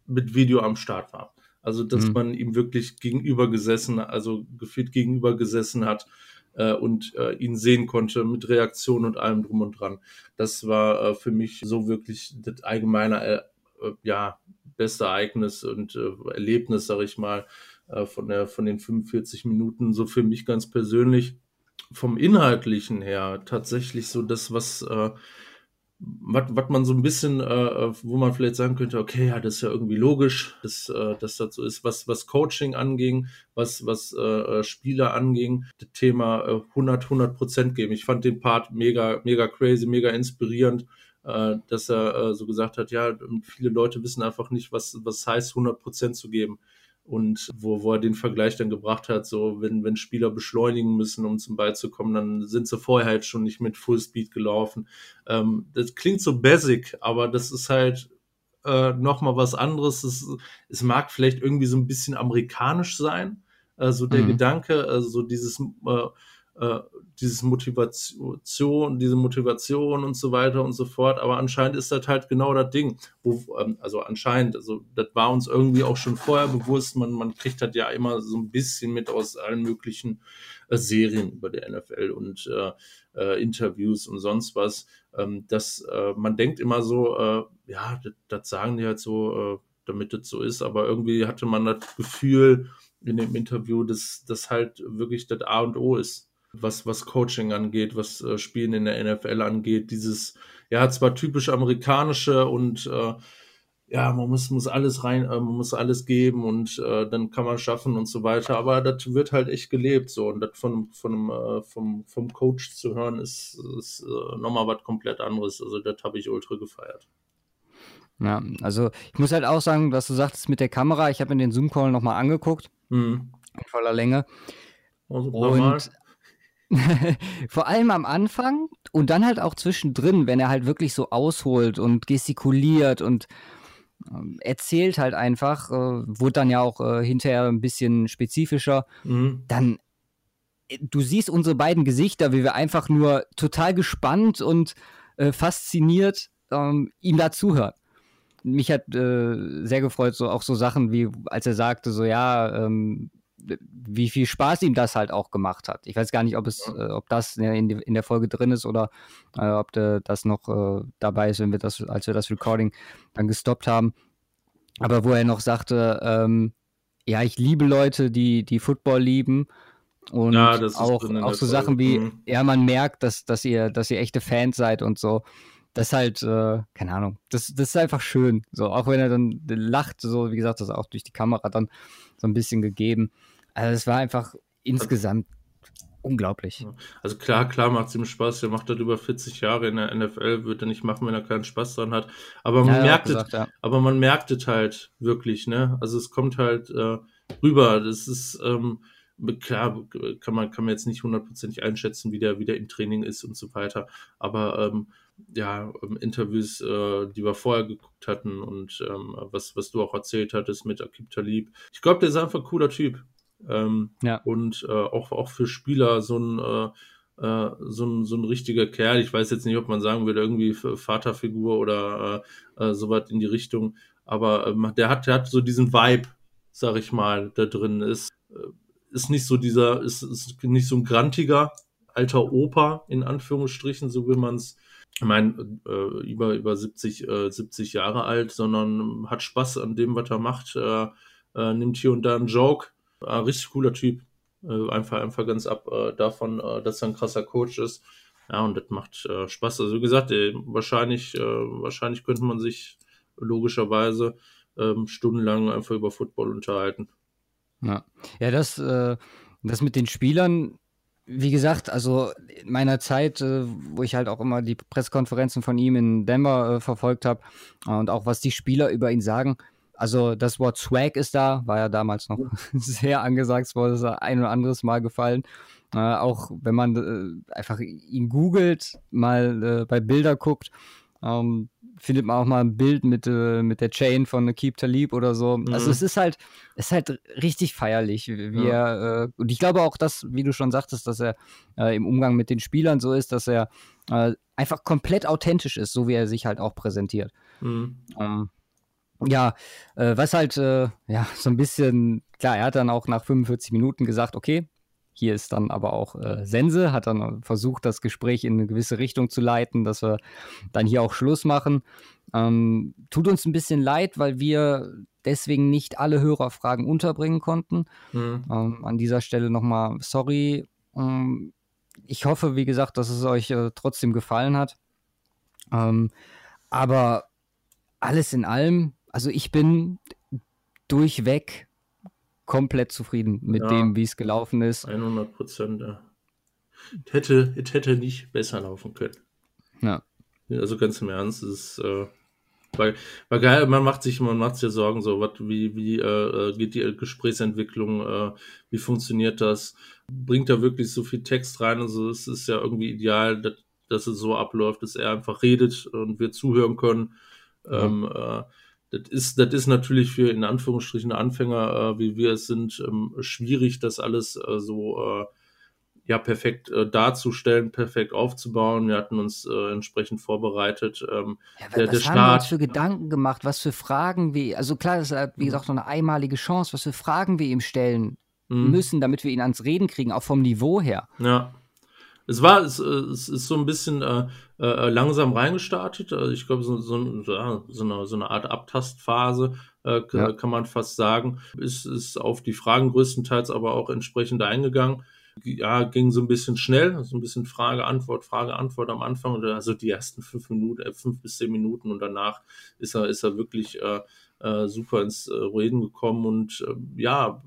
mit Video am Start war. Also, dass mhm. man ihm wirklich gegenüber gesessen, also gefühlt gegenüber gesessen hat äh, und äh, ihn sehen konnte mit Reaktion und allem drum und dran. Das war äh, für mich so wirklich das allgemeine, äh, äh, ja, beste Ereignis und äh, Erlebnis, sag ich mal, von, der, von den 45 Minuten, so für mich ganz persönlich. Vom Inhaltlichen her tatsächlich so das, was was man so ein bisschen, äh, äh, wo man vielleicht sagen könnte, okay, ja, das ist ja irgendwie logisch, dass, äh, dass das so ist, was, was Coaching anging, was, was äh, äh Spieler anging, das Thema äh, 100, 100 Prozent geben. Ich fand den Part mega, mega crazy, mega inspirierend, äh, dass er äh, so gesagt hat, ja, viele Leute wissen einfach nicht, was, was heißt 100 Prozent zu geben und wo, wo er den Vergleich dann gebracht hat, so wenn, wenn Spieler beschleunigen müssen, um zum Ball zu kommen, dann sind sie vorher halt schon nicht mit Fullspeed gelaufen. Ähm, das klingt so basic, aber das ist halt äh, nochmal was anderes. Es, es mag vielleicht irgendwie so ein bisschen amerikanisch sein, also der mhm. Gedanke, also dieses äh, äh, dieses Motivation, diese Motivation und so weiter und so fort. Aber anscheinend ist das halt genau das Ding. Wo, ähm, also anscheinend, also das war uns irgendwie auch schon vorher bewusst. Man, man kriegt halt ja immer so ein bisschen mit aus allen möglichen äh, Serien über der NFL und äh, äh, Interviews und sonst was. Ähm, dass äh, man denkt immer so, äh, ja, das, das sagen die halt so, äh, damit das so ist. Aber irgendwie hatte man das Gefühl in dem Interview, dass das halt wirklich das A und O ist was, was Coaching angeht, was äh, Spielen in der NFL angeht. Dieses, ja, zwar typisch amerikanische und äh, ja, man muss, muss alles rein, äh, man muss alles geben und äh, dann kann man schaffen und so weiter. Aber das wird halt echt gelebt so und das von, von äh, vom, vom Coach zu hören ist, ist äh, nochmal was komplett anderes. Also das habe ich ultra gefeiert. Ja, also ich muss halt auch sagen, was du sagtest mit der Kamera, ich habe mir den Zoom-Call nochmal angeguckt. Mhm. In voller Länge. Also, und vor allem am Anfang und dann halt auch zwischendrin, wenn er halt wirklich so ausholt und gestikuliert und ähm, erzählt halt einfach, äh, wurde dann ja auch äh, hinterher ein bisschen spezifischer, mhm. dann äh, du siehst unsere beiden Gesichter, wie wir einfach nur total gespannt und äh, fasziniert ähm, ihm da zuhören. Mich hat äh, sehr gefreut, so auch so Sachen wie, als er sagte, so ja, ähm, wie viel Spaß ihm das halt auch gemacht hat. Ich weiß gar nicht, ob es, äh, ob das in, in, der Folge drin ist oder äh, ob de, das noch äh, dabei ist, wenn wir das, als wir das Recording dann gestoppt haben. Aber wo er noch sagte, ähm, ja, ich liebe Leute, die, die Football lieben. Und ja, auch, auch so Sachen wie, mhm. ja, man merkt, dass, dass ihr, dass ihr echte Fans seid und so. Das ist halt, äh, keine Ahnung, das, das ist einfach schön. So, auch wenn er dann lacht, so wie gesagt, das auch durch die Kamera dann so ein bisschen gegeben. Also es war einfach insgesamt unglaublich. Also klar, klar macht es ihm Spaß. Er macht das über 40 Jahre in der NFL, wird er nicht machen, wenn er keinen Spaß dran hat. Aber man ja, merkt es, ja. aber man merkt es halt wirklich, ne? Also es kommt halt äh, rüber. Das ist ähm, klar, kann man kann man jetzt nicht hundertprozentig einschätzen, wie der wieder im Training ist und so weiter. Aber ähm, ja, ähm, Interviews, äh, die wir vorher geguckt hatten und ähm, was, was du auch erzählt hattest mit Akib Talib. Ich glaube, der ist einfach ein cooler Typ. Ähm, ja. Und äh, auch, auch für Spieler so ein, äh, äh, so, ein, so ein richtiger Kerl. Ich weiß jetzt nicht, ob man sagen würde, irgendwie Vaterfigur oder äh, äh, sowas in die Richtung. Aber ähm, der, hat, der hat so diesen Vibe, sag ich mal, da drin. Ist, äh, ist nicht so dieser, ist, ist nicht so ein grantiger alter Opa, in Anführungsstrichen, so wie man es ich meine, äh, über, über 70, äh, 70 Jahre alt, sondern hat Spaß an dem, was er macht, äh, äh, nimmt hier und da einen Joke, ein richtig cooler Typ. Äh, einfach, einfach ganz ab äh, davon, äh, dass er ein krasser Coach ist. Ja, und das macht äh, Spaß. Also wie gesagt, wahrscheinlich, äh, wahrscheinlich könnte man sich logischerweise ähm, stundenlang einfach über Football unterhalten. Ja, ja das, äh, das mit den Spielern, wie gesagt, also in meiner Zeit, äh, wo ich halt auch immer die Pressekonferenzen von ihm in Denver äh, verfolgt habe und auch was die Spieler über ihn sagen, also das Wort Swag ist da, war ja damals noch sehr angesagt, es wurde ein oder anderes Mal gefallen. Äh, auch wenn man äh, einfach ihn googelt, mal äh, bei Bilder guckt, ähm, findet man auch mal ein Bild mit, äh, mit der Chain von Keep Talib oder so. Mhm. Also es ist halt, es ist halt richtig feierlich, wie ja. er, äh, und ich glaube auch, dass, wie du schon sagtest, dass er äh, im Umgang mit den Spielern so ist, dass er einfach komplett authentisch ist, so wie er sich halt auch präsentiert. Mhm. Ähm, ja, äh, was halt, äh, ja, so ein bisschen, klar, er hat dann auch nach 45 Minuten gesagt, okay, hier ist dann aber auch äh, Sense, hat dann versucht, das Gespräch in eine gewisse Richtung zu leiten, dass wir dann hier auch Schluss machen. Ähm, tut uns ein bisschen leid, weil wir deswegen nicht alle Hörerfragen unterbringen konnten. Mhm. Ähm, an dieser Stelle nochmal sorry. Ähm, ich hoffe, wie gesagt, dass es euch äh, trotzdem gefallen hat. Ähm, aber alles in allem also ich bin durchweg komplett zufrieden mit ja, dem, wie es gelaufen ist. 100 Prozent, ja. Es hätte, es hätte nicht besser laufen können. Ja. Also ganz im Ernst, es ist, äh, weil, weil geil, man macht sich, man macht sich ja Sorgen, so, wat, wie, wie äh, geht die Gesprächsentwicklung, äh, wie funktioniert das? Bringt da wirklich so viel Text rein? Also es ist ja irgendwie ideal, dass, dass es so abläuft, dass er einfach redet und wir zuhören können. Ja. Ähm, äh, das ist, das ist natürlich für in Anführungsstrichen Anfänger, äh, wie wir es sind, ähm, schwierig, das alles äh, so äh, ja perfekt äh, darzustellen, perfekt aufzubauen. Wir hatten uns äh, entsprechend vorbereitet. Ähm, ja, der, was der Start, haben wir uns für Gedanken gemacht, was für Fragen wir, also klar, das ist wie gesagt noch eine einmalige Chance, was für Fragen wir ihm stellen mhm. müssen, damit wir ihn ans Reden kriegen, auch vom Niveau her. Ja. Es war, es, es ist so ein bisschen äh, äh, langsam reingestartet. Also ich glaube, so, so, so, eine, so eine Art Abtastphase äh, ja. kann man fast sagen. Ist, ist auf die Fragen größtenteils aber auch entsprechend eingegangen. ja, ging so ein bisschen schnell, so ein bisschen Frage, Antwort, Frage, Antwort am Anfang, also die ersten fünf Minuten, äh, fünf bis zehn Minuten und danach ist er, ist er wirklich äh, äh, super ins äh, Reden gekommen und äh, ja,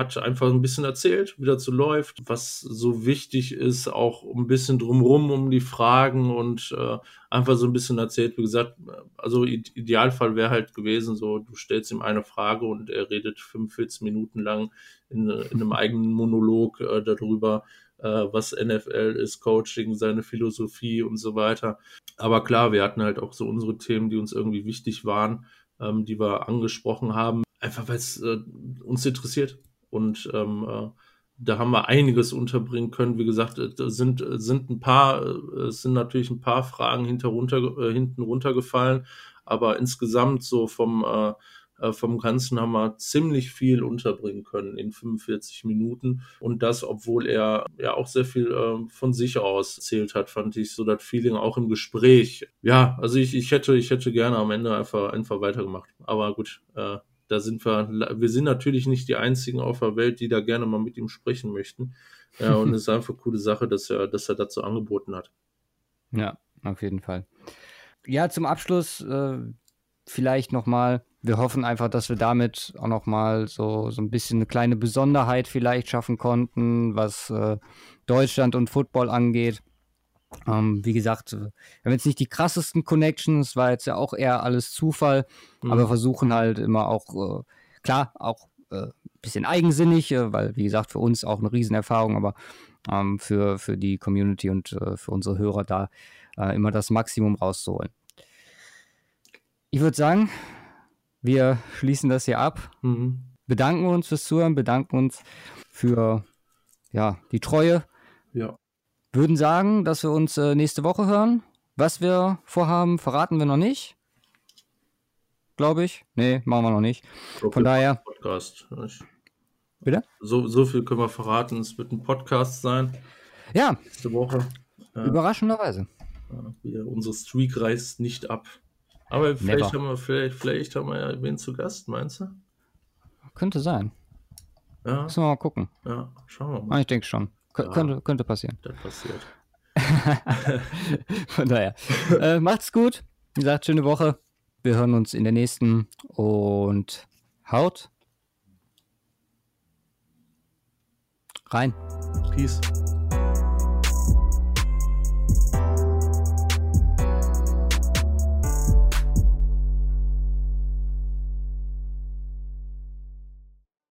hat einfach ein bisschen erzählt, wie das so läuft, was so wichtig ist, auch ein bisschen drumrum um die Fragen und äh, einfach so ein bisschen erzählt. Wie gesagt, also Idealfall wäre halt gewesen, so du stellst ihm eine Frage und er redet 45 Minuten lang in, in einem eigenen Monolog äh, darüber, äh, was NFL ist, Coaching, seine Philosophie und so weiter. Aber klar, wir hatten halt auch so unsere Themen, die uns irgendwie wichtig waren, ähm, die wir angesprochen haben, einfach weil es äh, uns interessiert und ähm, äh, da haben wir einiges unterbringen können. Wie gesagt, äh, sind, äh, sind ein paar, es sind natürlich ein paar Fragen hinter runter, äh, hinten runtergefallen, aber insgesamt so vom, äh, vom Ganzen haben wir ziemlich viel unterbringen können in 45 Minuten. Und das, obwohl er ja auch sehr viel äh, von sich aus erzählt hat, fand ich so das Feeling auch im Gespräch. Ja, also ich, ich hätte, ich hätte gerne am Ende einfach, einfach weitergemacht. Aber gut, äh, da sind wir, wir sind natürlich nicht die einzigen auf der Welt, die da gerne mal mit ihm sprechen möchten. Ja, und es ist einfach eine coole Sache, dass er, dass er dazu angeboten hat. Ja, auf jeden Fall. Ja, zum Abschluss äh, vielleicht nochmal, wir hoffen einfach, dass wir damit auch nochmal so, so ein bisschen eine kleine Besonderheit vielleicht schaffen konnten, was äh, Deutschland und Football angeht. Ähm, wie gesagt, wir haben jetzt nicht die krassesten Connections, war jetzt ja auch eher alles Zufall, mhm. aber versuchen halt immer auch, äh, klar, auch äh, ein bisschen eigensinnig, äh, weil, wie gesagt, für uns auch eine Riesenerfahrung, aber ähm, für, für die Community und äh, für unsere Hörer da äh, immer das Maximum rauszuholen. Ich würde sagen, wir schließen das hier ab, mhm. bedanken uns fürs Zuhören, bedanken uns für ja, die Treue. Ja würden sagen, dass wir uns äh, nächste Woche hören. Was wir vorhaben, verraten wir noch nicht. Glaube ich. Nee, machen wir noch nicht. So Von daher. Podcast. Bitte? So, so viel können wir verraten. Es wird ein Podcast sein. Ja. Nächste Woche. Äh, Überraschenderweise. Wir, unsere Streak reißt nicht ab. Aber vielleicht haben, wir, vielleicht, vielleicht haben wir ja wen zu Gast, meinst du? Könnte sein. Ja. Müssen wir mal gucken. Ja, schauen wir mal. Ich denke schon. K könnte, könnte passieren. Das passiert. Von daher. Äh, macht's gut. Wie gesagt, schöne Woche. Wir hören uns in der nächsten und haut rein. Peace.